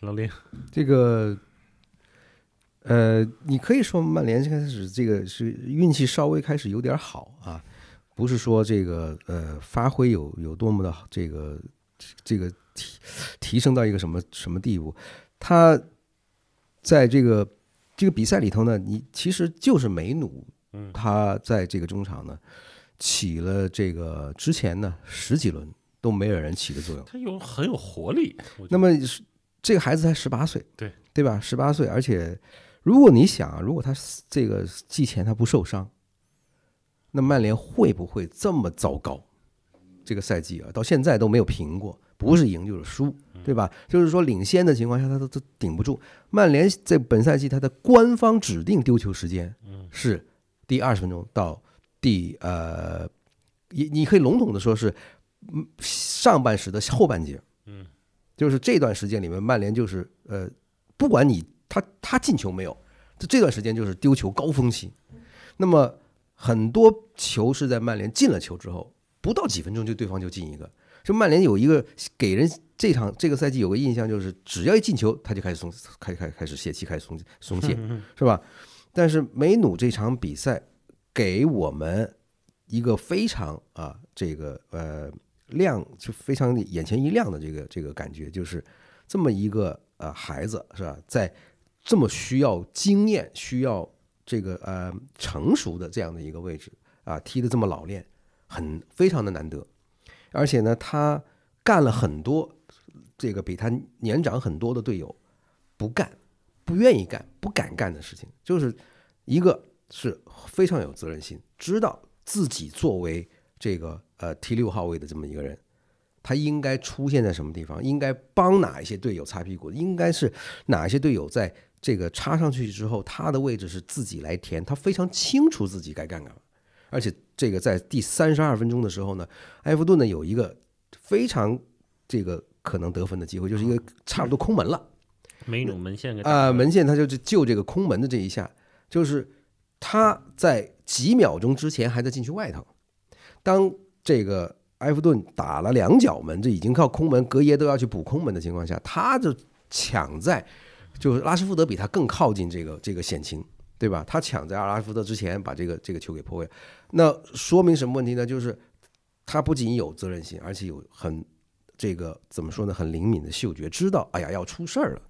老林，这个，呃，你可以说曼联开始这个是运气稍微开始有点好啊。不是说这个呃发挥有有多么的这个这个提提升到一个什么什么地步，他在这个这个比赛里头呢，你其实就是梅努，他在这个中场呢起了这个之前呢十几轮都没有人起的作用，他有很有活力。那么这个孩子才十八岁，对对吧？十八岁，而且如果你想，如果他这个季前他不受伤。那曼联会不会这么糟糕？这个赛季啊，到现在都没有平过，不是赢就是输，对吧？就是说领先的情况下，他都都顶不住。曼联在本赛季他的官方指定丢球时间是第二十分钟到第呃，你你可以笼统的说是上半时的后半截，嗯，就是这段时间里面，曼联就是呃，不管你他他进球没有，这这段时间就是丢球高峰期，那么。很多球是在曼联进了球之后，不到几分钟就对方就进一个。就曼联有一个给人这场这个赛季有个印象，就是只要一进球，他就开始松开开开始泄气，开始松松懈，是吧？但是梅努这场比赛给我们一个非常啊这个呃亮就非常眼前一亮的这个这个感觉，就是这么一个呃孩子是吧，在这么需要经验需要。这个呃成熟的这样的一个位置啊，踢的这么老练，很非常的难得，而且呢，他干了很多这个比他年长很多的队友不干、不愿意干、不敢干的事情，就是一个是非常有责任心，知道自己作为这个呃 T 六号位的这么一个人，他应该出现在什么地方，应该帮哪一些队友擦屁股，应该是哪一些队友在。这个插上去之后，他的位置是自己来填，他非常清楚自己该干干嘛。而且这个在第三十二分钟的时候呢，埃弗顿呢有一个非常这个可能得分的机会，就是一个差不多空门了。梅努门线啊，门线他就就这个空门的这一下，就是他在几秒钟之前还在禁区外头，当这个埃弗顿打了两脚门，这已经靠空门，格耶都要去补空门的情况下，他就抢在。就是拉什福德比他更靠近这个这个险情，对吧？他抢在阿拉什福德之前把这个这个球给破坏，那说明什么问题呢？就是他不仅有责任心，而且有很这个怎么说呢？很灵敏的嗅觉，知道哎呀要出事儿了。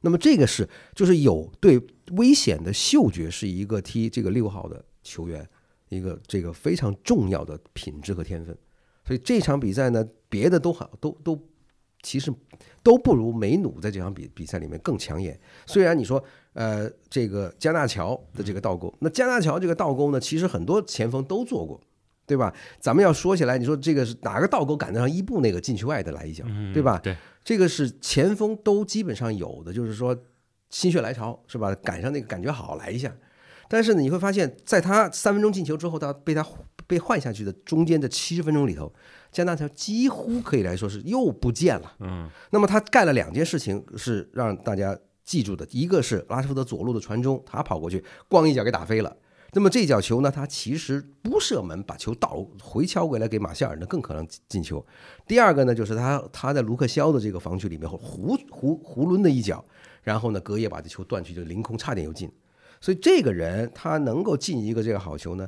那么这个是就是有对危险的嗅觉，是一个踢这个六号的球员一个这个非常重要的品质和天分。所以这场比赛呢，别的都好都都。其实都不如梅努在这场比比赛里面更抢眼。虽然你说，呃，这个加纳乔的这个倒钩，那加纳乔这个倒钩呢，其实很多前锋都做过，对吧？咱们要说起来，你说这个是哪个倒钩赶得上伊布那个禁区外的来一脚，嗯对吧？对，这个是前锋都基本上有的，就是说心血来潮是吧？赶上那个感觉好来一下。但是呢，你会发现在他三分钟进球之后，他被他被换下去的中间的七十分钟里头，加纳乔几乎可以来说是又不见了。嗯那么他干了两件事情是让大家记住的，一个是拉什福德左路的传中，他跑过去，咣一脚给打飞了。那么这脚球呢，他其实不射门，把球倒回敲回来给马夏尔，那更可能进球。第二个呢，就是他他在卢克肖的这个防区里面胡胡胡抡的一脚，然后呢，隔夜把这球断去，就凌空差点又进。所以这个人他能够进一个这个好球呢，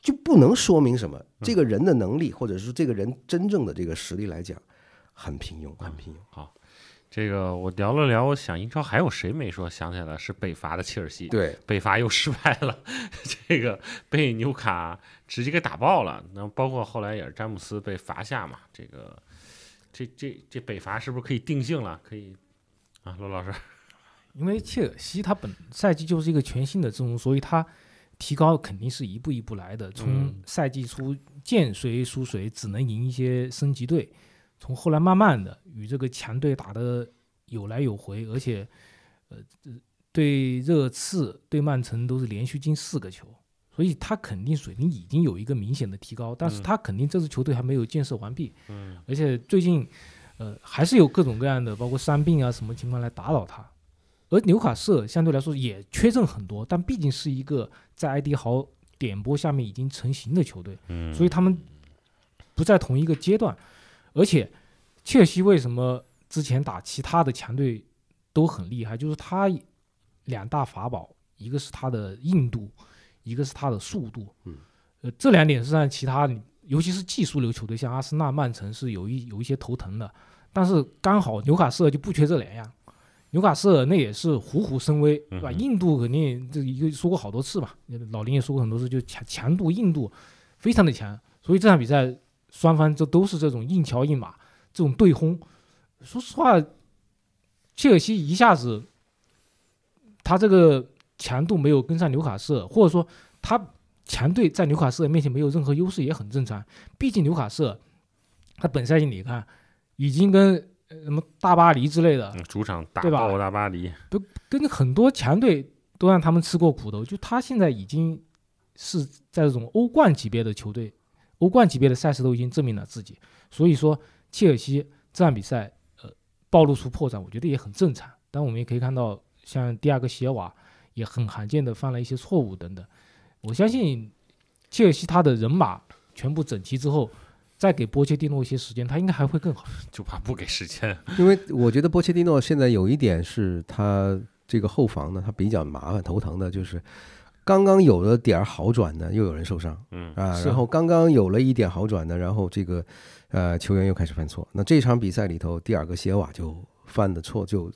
就不能说明什么。这个人的能力，或者是这个人真正的这个实力来讲，很平庸，很平庸。好，这个我聊了聊，我想英超还有谁没说？想起来了，是北伐的切尔西。对，北伐又失败了，这个被纽卡直接给打爆了。那包括后来也是詹姆斯被罚下嘛，这个这这这北伐是不是可以定性了？可以啊，罗老师，因为切尔西他本赛季就是一个全新的阵容，所以他提高肯定是一步一步来的。从嗯赛季初见谁输谁，只能赢一些升级队，从后来慢慢的与这个强队打得有来有回，而且呃呃对热刺、对曼城都是连续进四个球，所以他肯定水平已经有一个明显的提高，但是嗯他肯定这支球队还没有建设完毕。嗯而且最近，呃，还是有各种各样的，包括伤病啊什么情况来打扰他。而纽卡斯尔相对来说也缺阵很多，但毕竟是一个在埃迪豪点拨下面已经成型的球队，嗯，所以他们不在同一个阶段。而且，切尔西为什么之前打其他的强队都很厉害？就是他两大法宝，一个是他的硬度，一个是他的速度。嗯，呃，这两点是让其他，尤其是技术流球队，像阿森纳、曼城是有一有一些头疼的。但是刚好纽卡斯尔就不缺这两样。纽卡斯尔那也是虎虎生威，对吧？硬度肯定这一个说过好多次吧，老林也说过很多次，就强强度、硬度非常的强。所以这场比赛双方这都是这种硬桥硬马，这种对轰。说实话，切尔西一下子他这个强度没有跟上纽卡斯尔，或者说他强队在纽卡斯尔面前没有任何优势也很正常。毕竟纽卡斯尔他本赛季你看已经跟呃什么大巴黎之类的，嗯主场打爆大巴黎，都跟很多强队都让他们吃过苦头，就他现在已经是在这种欧冠级别的球队，欧冠级别的赛事都已经证明了自己，所以说切尔西这场比赛呃暴露出破绽，我觉得也很正常。但我们也可以看到，像第二个席尔瓦也很罕见的犯了一些错误等等。我相信切尔西他的人马全部整齐之后，再给波切蒂诺一些时间，他应该还会更好。就怕不给时间。因为我觉得波切蒂诺现在有一点是他这个后防呢，他比较麻烦头疼的，就是刚刚有了点儿好转呢，又有人受伤。嗯啊，是然后刚刚有了一点好转呢，然后这个呃球员又开始犯错。那这场比赛里头，第二个席尔瓦就犯的错就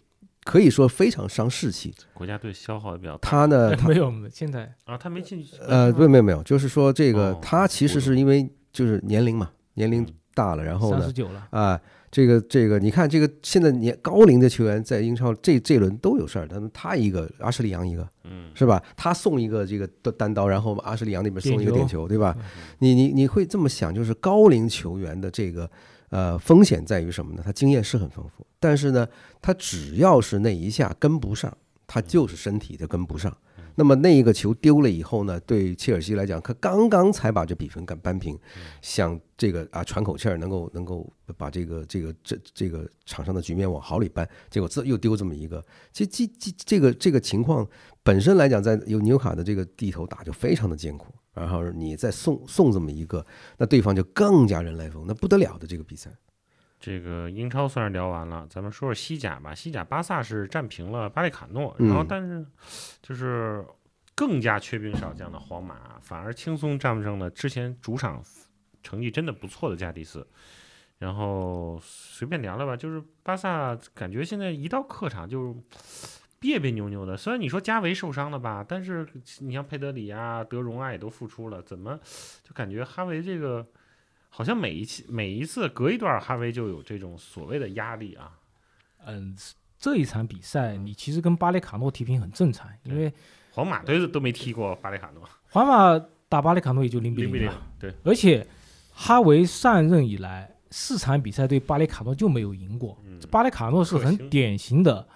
可以说非常伤士气。国家队消耗的比较大。他呢，他没有，现在。啊，他没进去。呃，是吗没有没有，就是说这个哦他其实是因为就是年龄嘛，年龄嗯。大了，然后呢三十九了，啊，这个这个，你看这个现在年高龄的球员在英超这这轮都有事儿，他他一个，阿什利杨一个，嗯是吧？他送一个这个单单刀，然后阿什利杨那边送一个点点球，对吧嗯？你你你会这么想，就是高龄球员的这个呃风险在于什么呢？他经验是很丰富，但是呢，他只要是那一下跟不上，他就是身体就跟不上。那么那一个球丢了以后呢，对切尔西来讲，他刚刚才把这比分干扳平，想这个啊喘口气儿，能够能够把这个这个这这个场上的局面往好里扳，结果这又丢这么一个，这这这这个这个情况本身来讲，在有纽卡的这个地头打就非常的艰苦，然后你再送送这么一个，那对方就更加人来疯，那不得了的这个比赛。这个英超算是聊完了，咱们说说西甲吧。西甲巴萨是战平了巴列卡诺，嗯然后但是就是更加缺兵少将的皇马，反而轻松战胜了之前主场成绩真的不错的加迪斯。然后随便聊聊吧，就是巴萨感觉现在一到客场就别别扭扭的。虽然你说加维受伤了吧，但是你像佩德里啊、德容啊也都复出了，怎么就感觉哈维这个好像每一期每一次隔一段，哈维就有这种所谓的压力啊。嗯，这一场比赛你其实跟巴列卡诺踢平很正常，因为皇马队都没踢过巴列卡诺，皇马打巴列卡诺也就零比零对，而且哈维上任以来四场比赛对巴列卡诺就没有赢过。巴列卡诺是很典型的、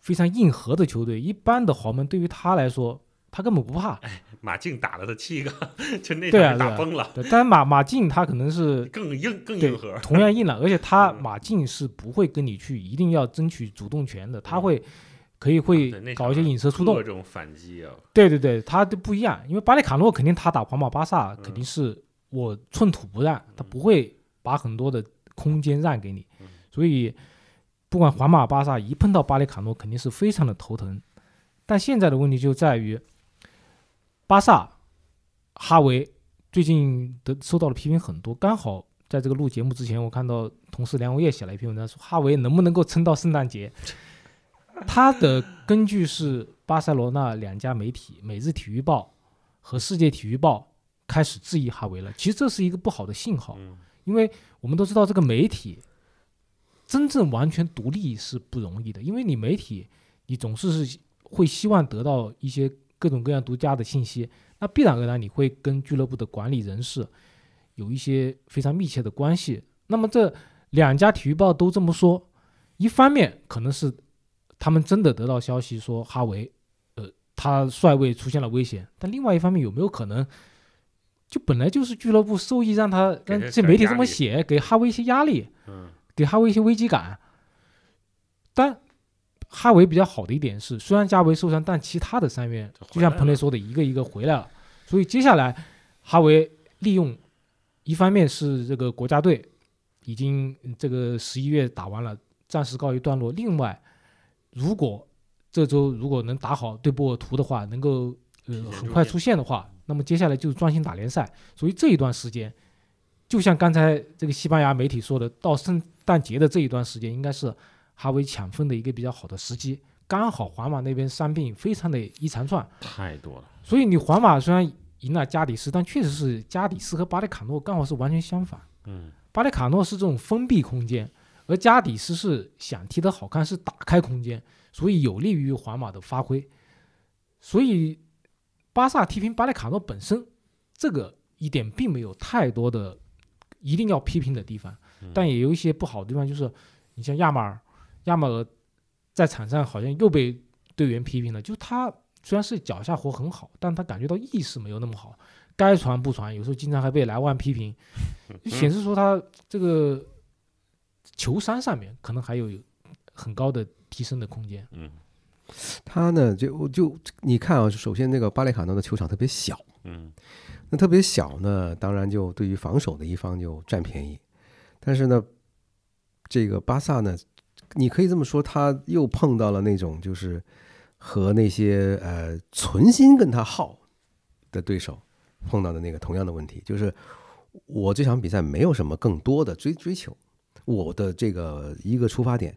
非常硬核的球队，一般的豪门对于他来说，他根本不怕。马竞打了他七个，就那场打崩了，对，但是马马竞他可能是更硬更硬核，同样硬朗，而且他嗯。马竞是不会跟你去一定要争取主动权的，他会可以会搞一些引蛇出洞各。种反击啊，对对对，他都不一样，因为巴列卡诺肯定他打皇马、巴萨嗯。肯定是我寸土不让，他不会把很多的空间让给你。嗯，所以不管皇马、巴萨一碰到巴列卡诺，肯定是非常的头疼。但现在的问题就在于，巴萨哈维最近得受到了批评很多，刚好在这个录节目之前，我看到同事梁伟业写了一篇文章，说哈维能不能够撑到圣诞节。他的根据是巴塞罗那两家媒体《每日体育报》和《世界体育报》开始质疑哈维了。其实这是一个不好的信号，嗯因为我们都知道这个媒体真正完全独立是不容易的，因为你媒体你总是是会希望得到一些各种各样独家的信息，那必然而然你会跟俱乐部的管理人士有一些非常密切的关系。那么这两家体育报都这么说，一方面可能是他们真的得到消息说哈维，呃，他帅位出现了危险，但另外一方面有没有可能？就本来就是俱乐部授意，让他给他让这媒体这么写，给哈维一些压力，嗯给哈维一些危机感。但哈维比较好的一点是，虽然加维受伤，但其他的三员就像彭磊说的，一个一个回来了。所以接下来哈维利用，一方面是这个国家队已经嗯这个十一月打完了，暂时告一段落。另外，如果这周如果能打好对波尔图的话，能够呃很快出线的话，那么接下来就是专心打联赛。所以这一段时间，就像刚才这个西班牙媒体说的，到圣诞节的这一段时间，应该是哈维抢分的一个比较好的时机。刚好皇马那边伤病非常的一长串，太多了，所以你皇马虽然赢了加里斯，但确实是加里斯和巴列卡诺刚好是完全相反。嗯巴列卡诺是这种封闭空间，而加里斯是想踢得好看，是打开空间，所以有利于皇马的发挥。所以巴萨踢平巴列卡诺本身这个一点并没有太多的一定要批评的地方，但也有一些不好的地方，就是你像亚马尔，亚马尔在场上好像又被队员批评了，就他虽然是脚下活很好，但他感觉到意识没有那么好，该传不传，有时候经常还被莱万批评，就显示说他这个球商上面可能还有很高的提升的空间。嗯。他呢，就就你看啊，首先那个巴列卡诺的球场特别小，嗯。那特别小呢，当然就对于防守的一方就占便宜。但是呢，这个巴萨呢，你可以这么说，他又碰到了那种就是和那些呃存心跟他耗的对手碰到的那个同样的问题，就是我这场比赛没有什么更多的追追求，我的这个一个出发点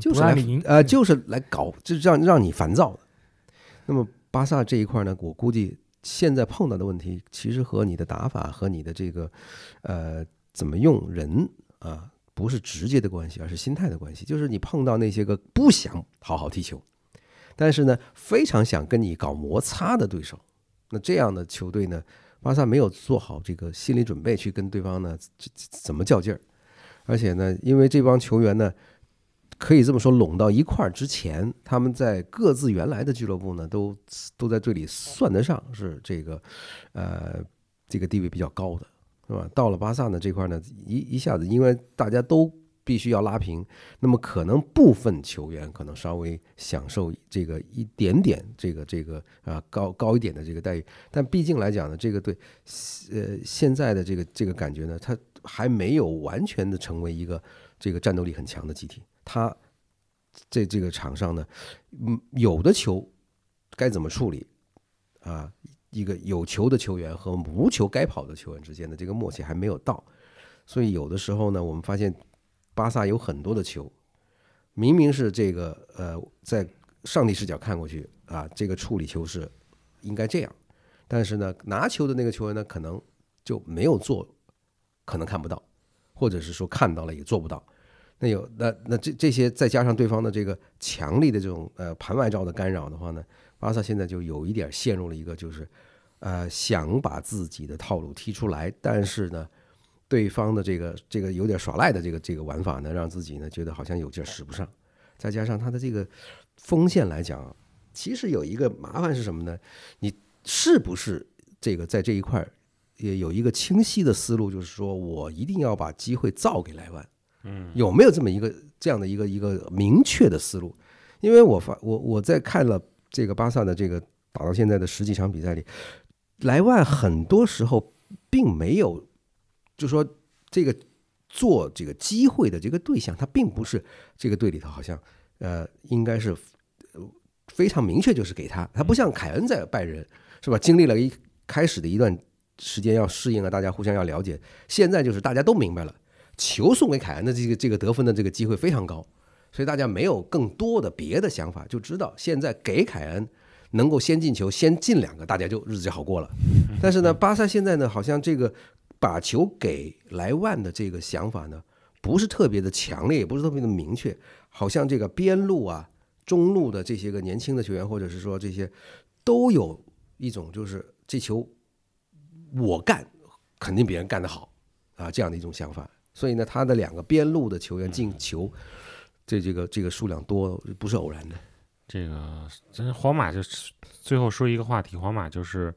就是来呃，就是来搞，就是让让你烦躁的。那么巴萨这一块呢，我估计现在碰到的问题，其实和你的打法和你的这个呃怎么用人啊，不是直接的关系，而是心态的关系。就是你碰到那些个不想好好踢球，但是呢非常想跟你搞摩擦的对手，那这样的球队呢，巴萨没有做好这个心理准备去跟对方呢这这怎么较劲儿，而且呢，因为这帮球员呢。可以这么说，拢到一块儿之前，他们在各自原来的俱乐部呢，都都在队里算得上是这个，呃，这个地位比较高的，是吧？到了巴萨呢这块呢，一一下子，因为大家都必须要拉平，那么可能部分球员可能稍微享受这个一点点这个这个啊高高一点的这个待遇，但毕竟来讲呢，这个队呃现在的这个这个感觉呢，它还没有完全的成为一个这个战斗力很强的集体。他在这个场上呢，嗯，有的球该怎么处理啊？一个有球的球员和无球该跑的球员之间的这个默契还没有到，所以有的时候呢，我们发现巴萨有很多的球，明明是这个呃，在上帝视角看过去啊，这个处理球是应该这样，但是呢，拿球的那个球员呢，可能就没有做，可能看不到，或者是说看到了也做不到。那有那那这这些再加上对方的这个强力的这种呃盘外招的干扰的话呢，巴萨现在就有一点陷入了一个就是，呃，想把自己的套路踢出来，但是呢，对方的这个这个有点耍赖的这个这个玩法呢，让自己呢觉得好像有劲使不上，再加上他的这个锋线来讲，其实有一个麻烦是什么呢？你是不是这个在这一块也有一个清晰的思路，就是说我一定要把机会造给莱万，嗯，有没有这么一个这样的一个一个明确的思路？因为我发我我在看了这个巴萨的这个打到现在的十几场比赛里，莱万很多时候并没有，就说这个做这个机会的这个对象，他并不是这个队里头好像呃应该是非常明确就是给他，他不像凯恩在拜仁是吧？经历了一开始的一段时间要适应了，大家互相要了解，现在就是大家都明白了，球送给凯恩的这个这个得分的这个机会非常高。所以大家没有更多的别的想法，就知道现在给凯恩能够先进球，先进两个，大家就日子就好过了。但是呢，巴萨现在呢，好像这个把球给莱万的这个想法呢，不是特别的强烈，也不是特别的明确。好像这个边路啊、中路的这些个年轻的球员，或者是说这些，都有一种就是这球我干，肯定别人干得好啊这样的一种想法。所以呢，他的两个边路的球员进球。这这个这个数量多不是偶然的，这个咱皇马就是最后说一个话题，皇马就是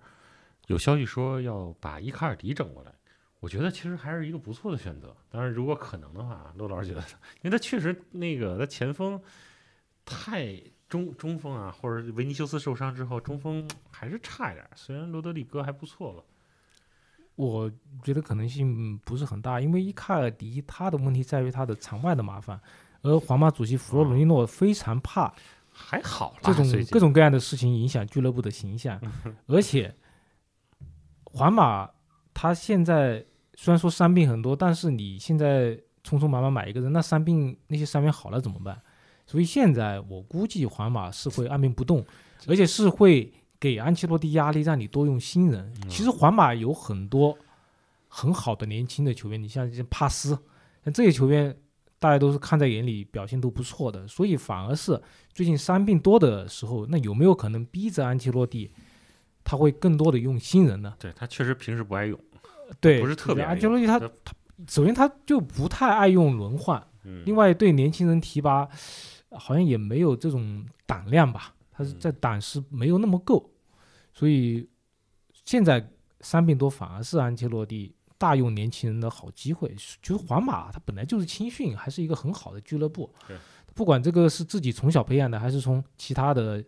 有消息说要把伊卡尔迪整过来，我觉得其实还是一个不错的选择。当然，如果可能的话，陆老师觉得，因为他确实那个他前锋太中中锋啊，或者维尼修斯受伤之后，中锋还是差一点。虽然罗德里戈还不错吧，我觉得可能性不是很大，因为伊卡尔迪他的问题在于他的场外的麻烦。而皇马主席弗洛伦蒂诺非常怕，还好这种各种各样的事情影响俱乐部的形象，而且皇马他现在虽然说伤病很多，但是你现在匆匆忙忙买一个人，那伤病那些伤员好了怎么办？所以现在我估计皇马是会按兵不动，而且是会给安切洛蒂压力，让你多用新人。其实皇马有很多很好的年轻的球员，你像帕斯，像这些球员。大家都是看在眼里，表现都不错的，所以反而是最近伤病多的时候，那有没有可能逼着安切洛蒂，他会更多的用新人呢？对他确实平时不爱用，对，不是特别安切洛蒂他他首先他就不太爱用轮换，另外对年轻人提拔好像也没有这种胆量吧，他是在胆识没有那么够，所以现在伤病多反而是安切洛蒂。大用年轻人的好机会，就是皇马，它本来就是青训，还是一个很好的俱乐部。不管这个是自己从小培养的，还是从其他的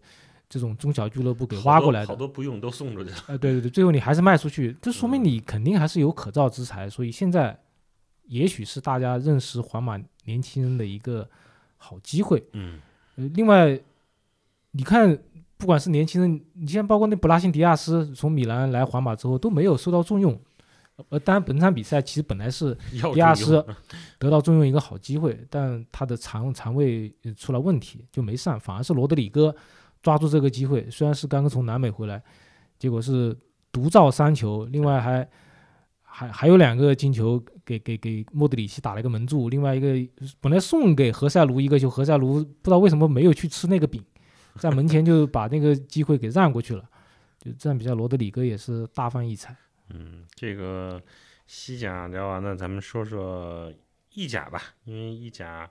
这种中小俱乐部给挖过来的，好多不用都送出去了。哎，对对对，最后你还是卖出去，这说明你肯定还是有可造之材。所以现在，也许是大家认识皇马年轻人的一个好机会。嗯，呃，另外，你看，不管是年轻人，你像包括那布拉辛迪亚斯从米兰来皇马之后都没有受到重用。呃，当然，本场比赛其实本来是 迪亚斯得到重用一个好机会，但他的肠肠胃出了问题就没上，反而是罗德里戈抓住这个机会，虽然是刚刚从南美回来，结果是独造三球，另外还还还有两个进球给给给莫德里奇打了一个门柱，另外一个本来送给何塞卢一个球，何塞卢不知道为什么没有去吃那个饼，在门前就把那个机会给让过去了，就这样比赛，罗德里戈也是大放异彩。嗯，这个西甲聊完了，咱们说说意甲吧。因为意甲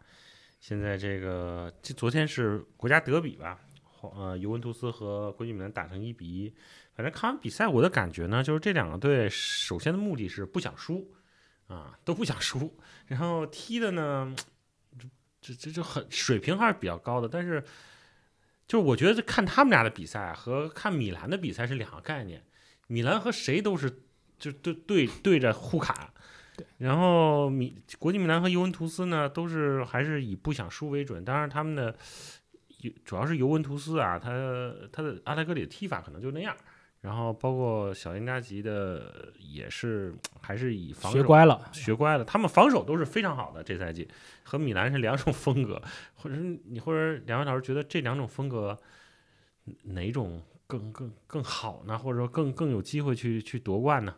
现在这个，这昨天是国家德比吧？呃，尤文图斯和国际米兰打成一比一。反正看完比赛，我的感觉呢，就是这两个队首先的目的是不想输啊，都不想输。然后踢的呢，这这这很水平还是比较高的。但是，就是我觉得看他们俩的比赛和看米兰的比赛是两个概念。米兰和谁都是。就对对对着互砍，然后米国际米兰和尤文图斯呢，都是还是以不想输为准。当然，他们的主要是尤文图斯啊，他他的阿莱格里的踢法可能就那样。然后包括小因扎吉的也是还是以防守学乖了，学乖了。他们防守都是非常好的，这赛季和米兰是两种风格。或者你或者两位老师觉得这两种风格哪种更更更好呢？或者说更更有机会去去夺冠呢？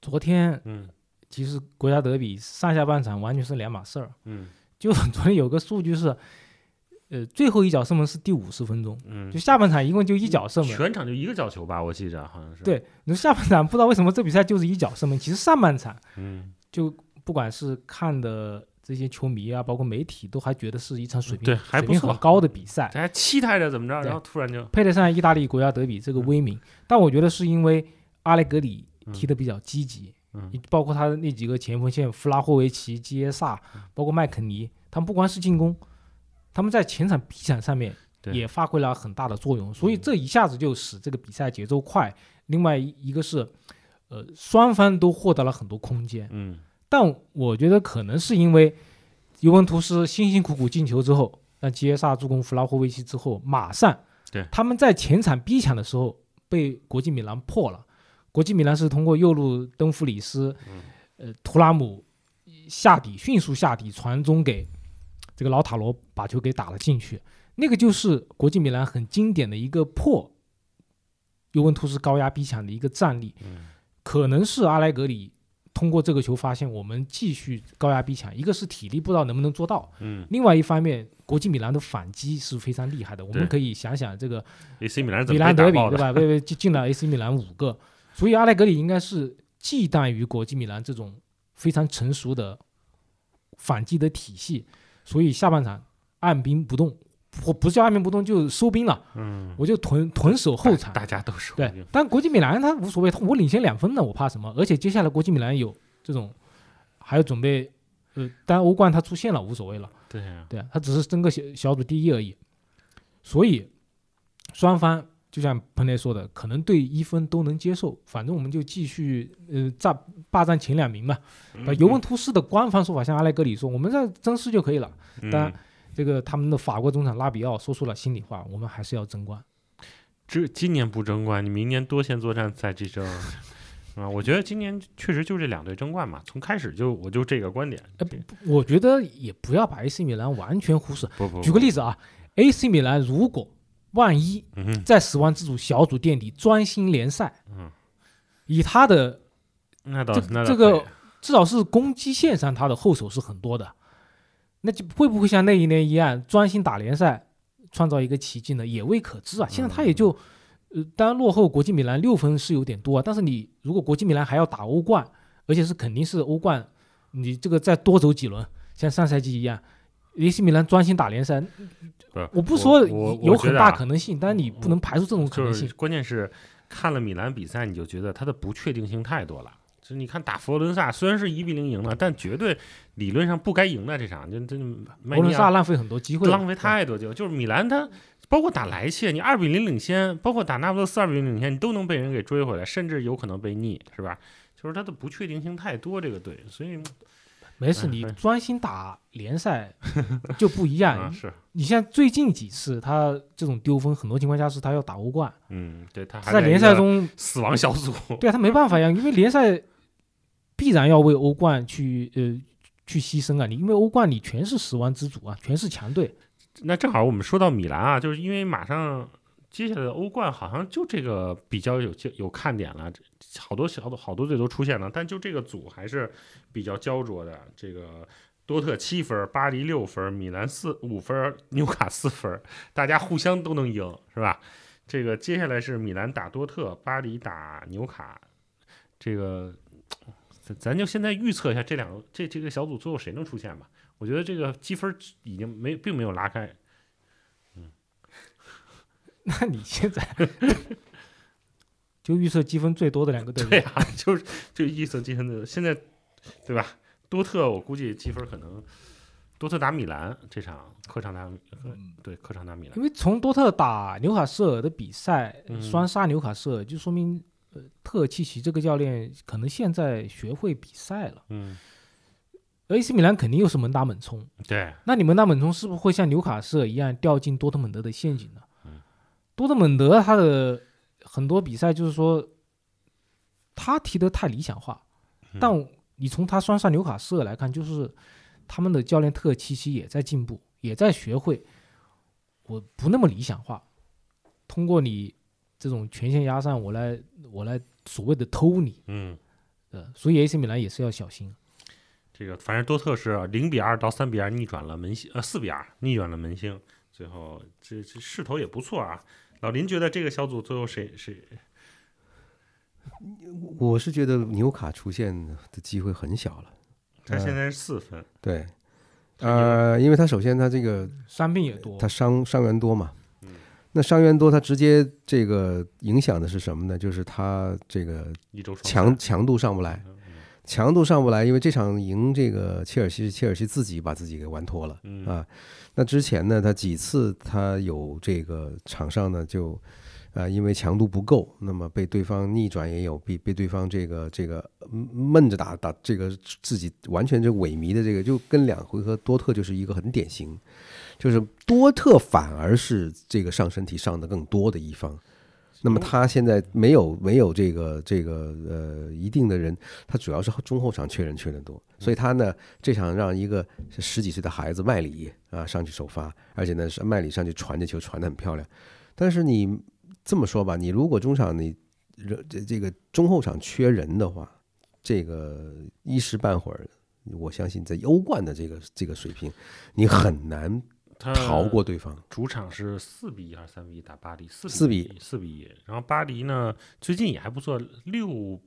昨天，嗯，其实国家德比上下半场完全是两码事儿，嗯，就 昨天有个数据是，呃，最后一脚射门是第五十分钟，嗯就，下半场一共就一脚射门。全场就一个角球吧，我记着好像是。，对，你说下半场不知道为什么这比赛就是一脚射门，其实上半场嗯，就不管是看的这些球迷啊，包括媒体，都还觉得是一场水平对还不错水平很高的比赛，大家期待着怎么着，然后突然就配得上意大利国家德比这个威名。但我觉得是因为阿莱格里踢得比较积极，嗯包括他的那几个前锋线，弗拉霍维奇、基耶萨，嗯包括麦肯尼，他们不光是进攻，他们在前场、逼抢上面也发挥了很大的作用，所以这一下子就使这个比赛节奏快。另外一个是，呃，双方都获得了很多空间。嗯但我觉得可能是因为尤文图斯辛辛苦苦进球之后，让基耶萨助攻弗拉霍维奇之后，马上对他们在前场逼抢的时候被国际米兰破了。国际米兰是通过右路登弗里斯，呃，图拉姆下底迅速下底传中给这个老塔罗，把球给打了进去。那个就是国际米兰很经典的一个破尤文图斯高压逼抢的一个战例。嗯可能是阿莱格里通过这个球发现我们继续高压逼抢，一个是体力不知道能不能做到，嗯另外一方面国际米兰的反击是非常厉害的。我们可以想想这个，AC 米兰德比？对吧？被被进进了 AC 米兰五个，所以阿莱格里应该是忌惮于国际米兰这种非常成熟的反击的体系，所以下半场按兵不动，不不是叫按兵不动，就收兵了，嗯，我就屯屯守后场。大家都是对，但国际米兰他无所谓，他我领先两分呢，我怕什么？而且接下来国际米兰有这种还要准备，呃，当然欧冠他出现了无所谓了，对啊，对啊，他只是争个小小组第一而已。所以双方就像彭雷说的，可能对一分都能接受，反正我们就继续呃占霸占前两名嘛。嗯呃，尤文图斯的官方说法，像阿莱格里说，我们在争四就可以了。嗯当然，这个他们的法国中场拉比奥说出了心里话，我们还是要争冠。这今年不争冠，你明年多线作战再去争。啊，我觉得今年确实就这两队争冠嘛，从开始就我就这个观点。我觉得也不要把 AC 米兰完全忽视。不不，举个例子啊，AC 米兰如果万一在死亡之组小组垫底，专心联赛，嗯，以他的那倒这个至少是攻击线上，他的后手是很多的，那就会不会像那一年一样专心打联赛，创造一个奇迹呢？也未可知啊。现在他也就，呃，当然落后国际米兰六分是有点多啊，但是你如果国际米兰还要打欧冠，而且是肯定是欧冠，你这个再多走几轮，像上赛季一样。AC 米兰专心打联赛，不是我不说有很大可能性，但是你不能排除这种可能性就是。关键是看了米兰比赛，你就觉得他的不确定性太多了。就是你看打佛罗伦萨，虽然是一比零赢了，但绝对理论上不该赢的这场，就真佛罗伦萨浪费很多机会，浪费太多球。就是米兰他包括打莱切，你二比零领先，包括打那不勒斯二比零领先，你都能被人给追回来，甚至有可能被逆，是吧？就是他的不确定性太多，这个队，所以没事，你专心打联赛就不一样。啊是，你像最近几次他这种丢分，很多情况下是他要打欧冠，嗯，对他还在联赛中，死亡小组，对啊，他没办法呀，因为联赛必然要为欧冠去呃去牺牲啊。你因为欧冠你全是死亡之组啊，全是强队，那正好我们说到米兰啊，就是因为马上接下来的欧冠好像就这个比较有有看点了，这好多小好多队都出现了，但就这个组还是比较焦灼的。这个多特七分，巴黎六分，米兰四五分，纽卡四分，大家互相都能赢，是吧？这个接下来是米兰打多特，巴黎打纽卡，这个咱咱就现在预测一下这两个这这个小组最后谁能出现吧？我觉得这个积分已经没并没有拉开，那你现在 就预测积分最多的两个队伍，对啊，就是这个意思，积分的现在对吧？多特我估计积分可能多特打米兰这场客场打嗯对客场打米兰因，为从多特打纽卡斯尔的比赛嗯双杀纽卡斯尔，就说明呃特契奇这个教练可能现在学会比赛了。嗯，AC 米兰肯定又是猛打猛冲，对，那你猛打猛冲是不是会像纽卡斯尔一样掉进多特蒙德的陷阱呢？嗯多特蒙德他的很多比赛就是说他踢得太理想化，嗯但你从他双杀纽卡斯尔来看，就是他们的教练特契奇也在进步，也在学会我不那么理想化，通过你这种全线压上，我来我来所谓的偷你，嗯，呃，所以 AC 米兰也是要小心。这个反正多特是零比二到三比二逆转了门兴，呃四比二逆转了门兴，最后这这势头也不错啊。老林觉得这个小组最后谁谁？我是觉得纽卡出现的机会很小了。他现在是四分，对，呃，因为他首先他这个伤病也多。他，伤伤员多嘛，嗯。那伤员多，他直接这个影响的是什么呢？就是他这个强强度上不来，嗯强度上不来，因为这场赢这个切尔西是切尔西自己把自己给玩脱了嗯啊。那之前呢，他几次他有这个场上呢就。啊，因为强度不够，那么被对方逆转也有，被被对方这个这个嗯闷着打打，这个自己完全就萎靡的这个，就跟两回合多特就是一个很典型，就是多特反而是这个上身体上的更多的一方。那么他现在没有没有这个这个呃一定的人，他主要是中后场缺人缺的多，所以他呢这场让一个十几岁的孩子麦里啊上去首发，而且呢是麦里上去传这球传的很漂亮，但是你这么说吧，你如果中场你人这这个中后场缺人的话，这个一时半会儿，我相信在欧冠的这个这个水平，你很难他逃过对方。主场是四比一还是三比一打巴黎？四4比四比一。然后巴黎呢，最近也还不错，六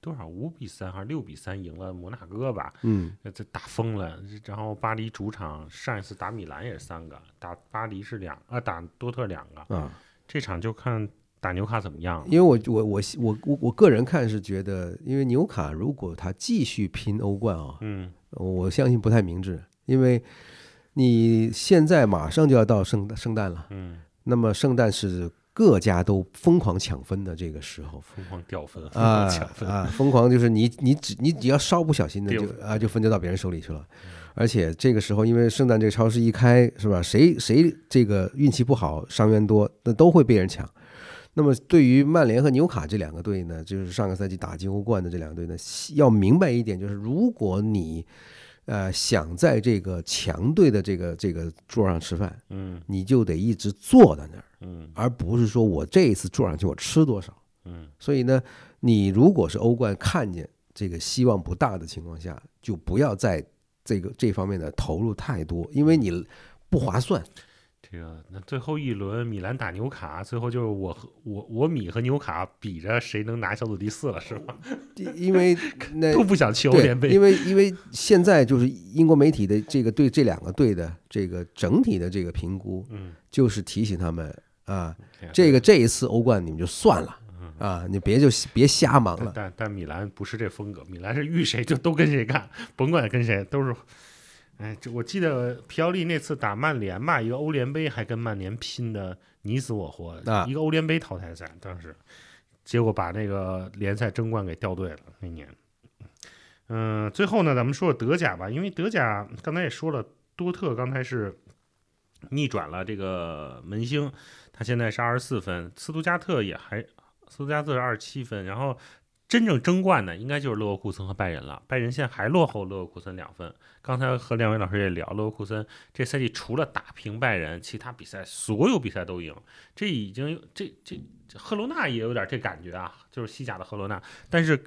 多少五比三还是六比三赢了摩纳哥吧？嗯，呃这打疯了。然后巴黎主场上一次打米兰也是三个，打巴黎是两啊，打多特两个。啊，这场就看打纽卡怎么样了。因为我我我我我我个人看是觉得，因为纽卡如果他继续拼欧冠啊，嗯我相信不太明智，因为你现在马上就要到圣圣诞了，嗯，那么圣诞是各家都疯狂抢分的这个时候。疯狂掉分，疯啊狂抢分。啊！疯狂就是你你只你只要稍不小心的就啊就分就到别人手里去了，而且这个时候因为圣诞这个超市一开是吧？谁谁这个运气不好伤员多，那都会被人抢。那么对于曼联和纽卡这两个队呢，就是上个赛季打金欧冠的这两个队呢，要明白一点，就是如果你呃想在这个强队的这个这个桌上吃饭，嗯你就得一直坐在那儿，嗯而不是说我这一次坐上去我吃多少。嗯所以呢，你如果是欧冠看见这个希望不大的情况下，就不要在这个这方面的投入太多，因为你不划算。这个那最后一轮米兰打纽卡，最后就是我和我我米和纽卡比着谁能拿小组第四了，是吗？因为 那都不想去欧联，杯因。为因为现在就是英国媒体的这个对这两个队的这个整体的这个评估，嗯，就是提醒他们啊，这个这一次欧冠你们就算了啊，你别就别瞎忙了。但但但米兰不是这风格，米兰是遇谁就都跟谁干，甭管跟谁都是。哎，这我记得皮奥利那次打曼联吧，一个欧联杯还跟曼联拼的你死我活，啊一个欧联杯淘汰赛，当时结果把那个联赛争冠给掉队了那年。嗯，最后呢，咱们说说德甲吧，因为德甲刚才也说了，多特刚才是逆转了这个门兴，他现在是二十四分，斯图加特也还，斯图加特是二十七分，然后真正争冠的应该就是勒沃库森和拜仁了，拜仁现在还落后勒沃库森两分。刚才和两位老师也聊，勒沃库森这赛季除了打平拜仁，其他比赛所有比赛都赢，这已经这这这赫罗纳也有点这感觉啊，就是西甲的赫罗纳，但是。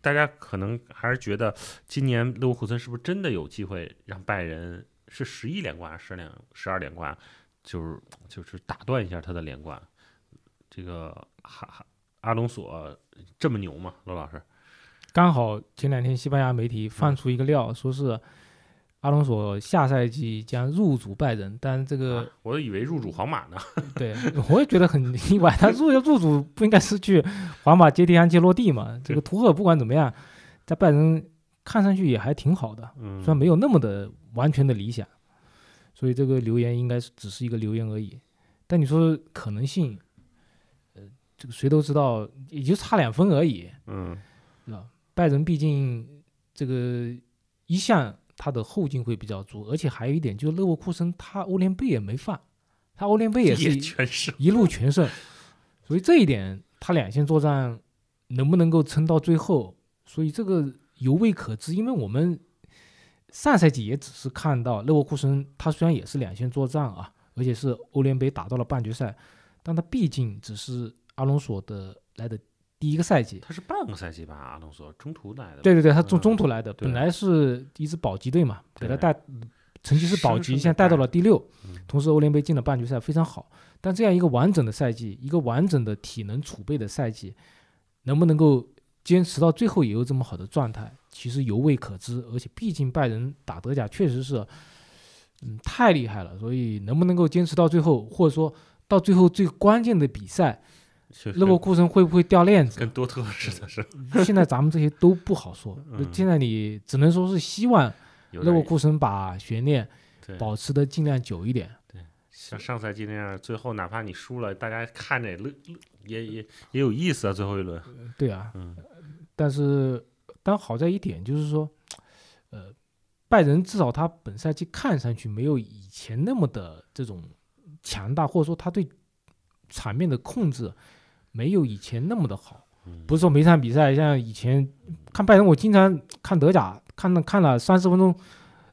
大家可能还是觉得今年勒沃库森是不是真的有机会让拜仁是十一连冠还是十连十二连冠，就是就是打断一下他的连冠。这个哈哈阿隆索这么牛吗？罗老师？刚好前两天西班牙媒体放出一个料，说是阿隆索下赛季将入主拜仁，但这个、啊我都以为入主皇马呢。对我也觉得很意外，他入要入主不应该是去皇马接替安切洛蒂嘛？这个图赫不管怎么样，在拜仁看上去也还挺好的，嗯虽然没有那么的完全的理想，所以这个留言应该是只是一个留言而已。但你说可能性，呃，这个谁都知道，也就差两分而已。嗯拜仁毕竟这个一向他的后劲会比较足，而且还有一点就是勒沃库森他欧联杯也没放，他欧联杯也是一路全胜，所以这一点他两线作战能不能够撑到最后，所以这个犹未可知。因为我们上赛季也只是看到勒沃库森，他虽然也是两线作战啊，而且是欧联杯打到了半决赛，但他毕竟只是阿隆索的来的第一个赛季。他是半个赛季吧？阿隆索中途来的。对对对，他中嗯中途来的，对本来是一支保级队嘛，给他对带成绩是保级，现在带到了第六嗯，同时欧联杯进了半决赛，非常好。但这样一个完整的赛季，一个完整的体能储备的赛季，能不能够坚持到最后也有这么好的状态，其实犹未可知。而且毕竟拜仁打德甲确实是，嗯，太厉害了。所以能不能够坚持到最后，或者说到最后最关键的比赛，就是勒沃库森会不会掉链子？跟多特似的是现在咱们这些都不好说。嗯现在你只能说是希望勒沃库森把悬念，保持的尽量久一点。像上赛季那样，最后哪怕你输了，大家看着乐也也也有意思啊。最后一轮，对啊，嗯但是但好在一点就是说，呃，拜仁至少他本赛季看上去没有以前那么的这种强大，或者说他对场面的控制没有以前那么的好。嗯不是说每场比赛像以前看拜仁，我经常看德甲，看了看了三十分钟、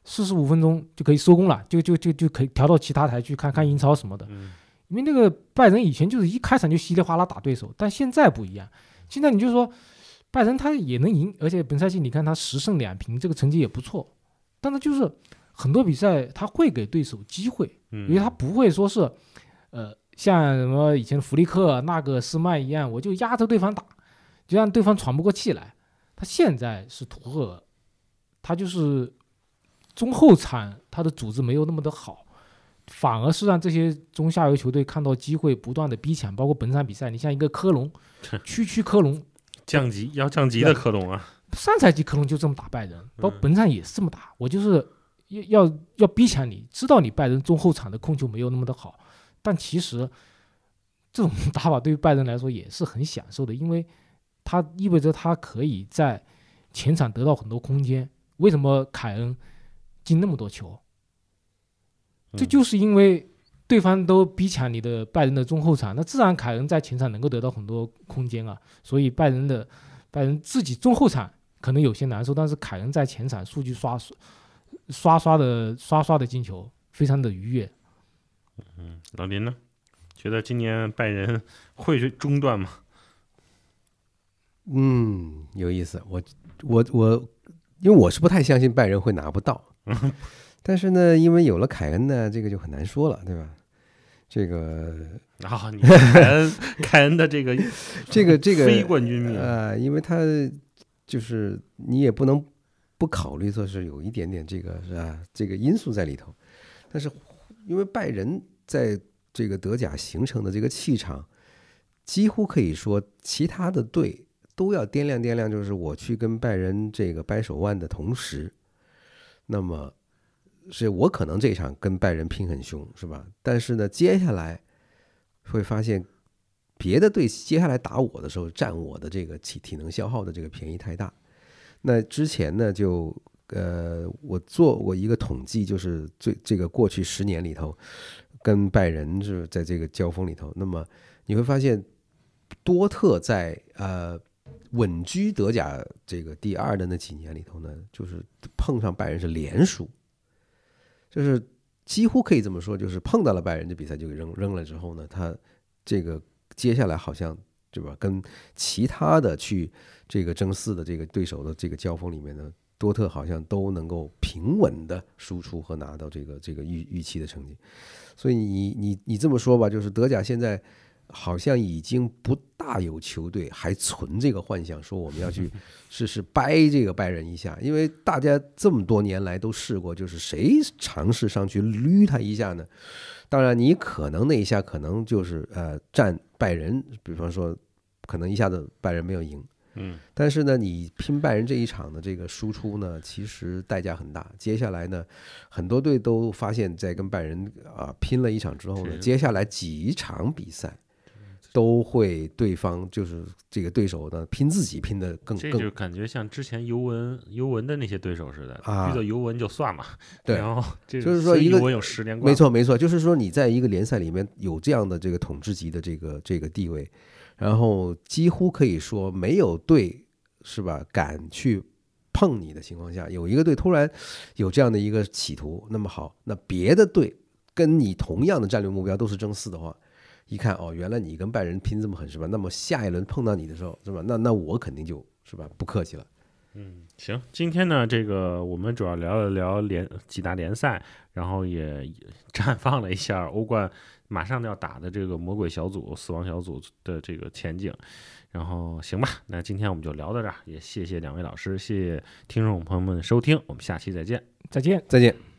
四十五分钟就可以收工了，就就就就可以调到其他台去看看英超什么的。嗯因为那个拜仁以前就是一开场就稀里哗啦打对手，但现在不一样。现在你就说拜仁他也能赢，而且本赛季你看他十胜两平，这个成绩也不错。但他就是很多比赛他会给对手机会，嗯，因为他不会说是，呃，像什么以前弗利克、纳格斯曼一样，我就压着对方打，就让对方喘不过气来。他现在是图赫尔，他就是中后场他的组织没有那么的好，反而是让这些中下游球队看到机会，不断的逼抢。包括本场比赛，你像一个科隆，区区科隆，降级要降级的科隆啊，上赛季科隆就这么打拜仁，包括嗯本场也是这么打。我就是要要要逼抢你，知道你拜仁中后场的控球没有那么的好，但其实这种 打法对于拜仁来说也是很享受的，因为他意味着他可以在前场得到很多空间。为什么凯恩进那么多球？这嗯就是因为对方都逼抢你的拜仁的中后场，那自然凯恩在前场能够得到很多空间啊。所以拜仁的拜仁自己中后场可能有些难受，但是凯恩在前场数据刷刷刷的刷刷的进球，非常的愉悦。嗯，老林呢？觉得今年拜仁会中断吗？嗯，有意思。我我我，因为我是不太相信拜仁会拿不到，但是呢，因为有了凯恩呢，这个就很难说了，对吧？这个啊你凯恩凯恩的这个 这个这个非冠军命，呃，因为他就是你也不能不考虑说是有一点点这个是吧这个因素在里头，但是因为拜仁在这个德甲形成的这个气场，几乎可以说其他的队都要掂量掂量，就是我去跟拜仁这个掰手腕的同时，那么是我可能这场跟拜仁拼很凶，是吧？但是呢，接下来会发现别的队接下来打我的时候，占我的这个体体能消耗的这个便宜太大。那之前呢，就呃，我做过一个统计，就是最这个过去十年里头，跟拜仁是在这个交锋里头，那么你会发现多特在呃稳居德甲这个第二的那几年里头呢，就是碰上拜仁是连输，就是几乎可以这么说，就是碰到了拜仁，这比赛就给扔扔了之后呢，他这个接下来好像对吧，跟其他的去这个争四的这个对手的这个交锋里面呢，多特好像都能够平稳的输出和拿到这个这个预预期的成绩，所以你你你这么说吧，就是德甲现在好像已经不大有球队还存这个幻想，说我们要去 试试掰这个拜仁一下，因为大家这么多年来都试过，就是谁尝试上去捋他一下呢？当然，你可能那一下可能就是呃占拜仁，比方说可能一下子拜仁没有赢，嗯，但是呢，你拼拜仁这一场的这个输出呢，其实代价很大。接下来呢，很多队都发现，在跟拜仁啊拼了一场之后呢，接下来几场比赛都会对方就是这个对手呢拼自己拼的更更这就感觉像之前尤文尤文的那些对手似的，啊。遇到尤文就算了，对。然后这就是说一个有十连冠，没，错，没错，就是说你在一个联赛里面有这样的这个统治级的这个这个地位，然后几乎可以说没有队是吧敢去碰你的情况下，有一个队突然有这样的一个企图，那么好，那别的队跟你同样的战略目标都是争四的话。一看哦，原来你跟拜仁拼这么狠是吧？那么下一轮碰到你的时候是吧？那那我肯定就是吧不客气了。嗯，行，今天呢，这个我们主要聊了聊联几大联赛，然后也 绽放了一下欧冠马上要打的这个魔鬼小组、死亡小组的这个前景。然后行吧，那今天我们就聊到这儿，也谢谢两位老师，谢谢听众朋友们的收听，我们下期再见。再见。再见。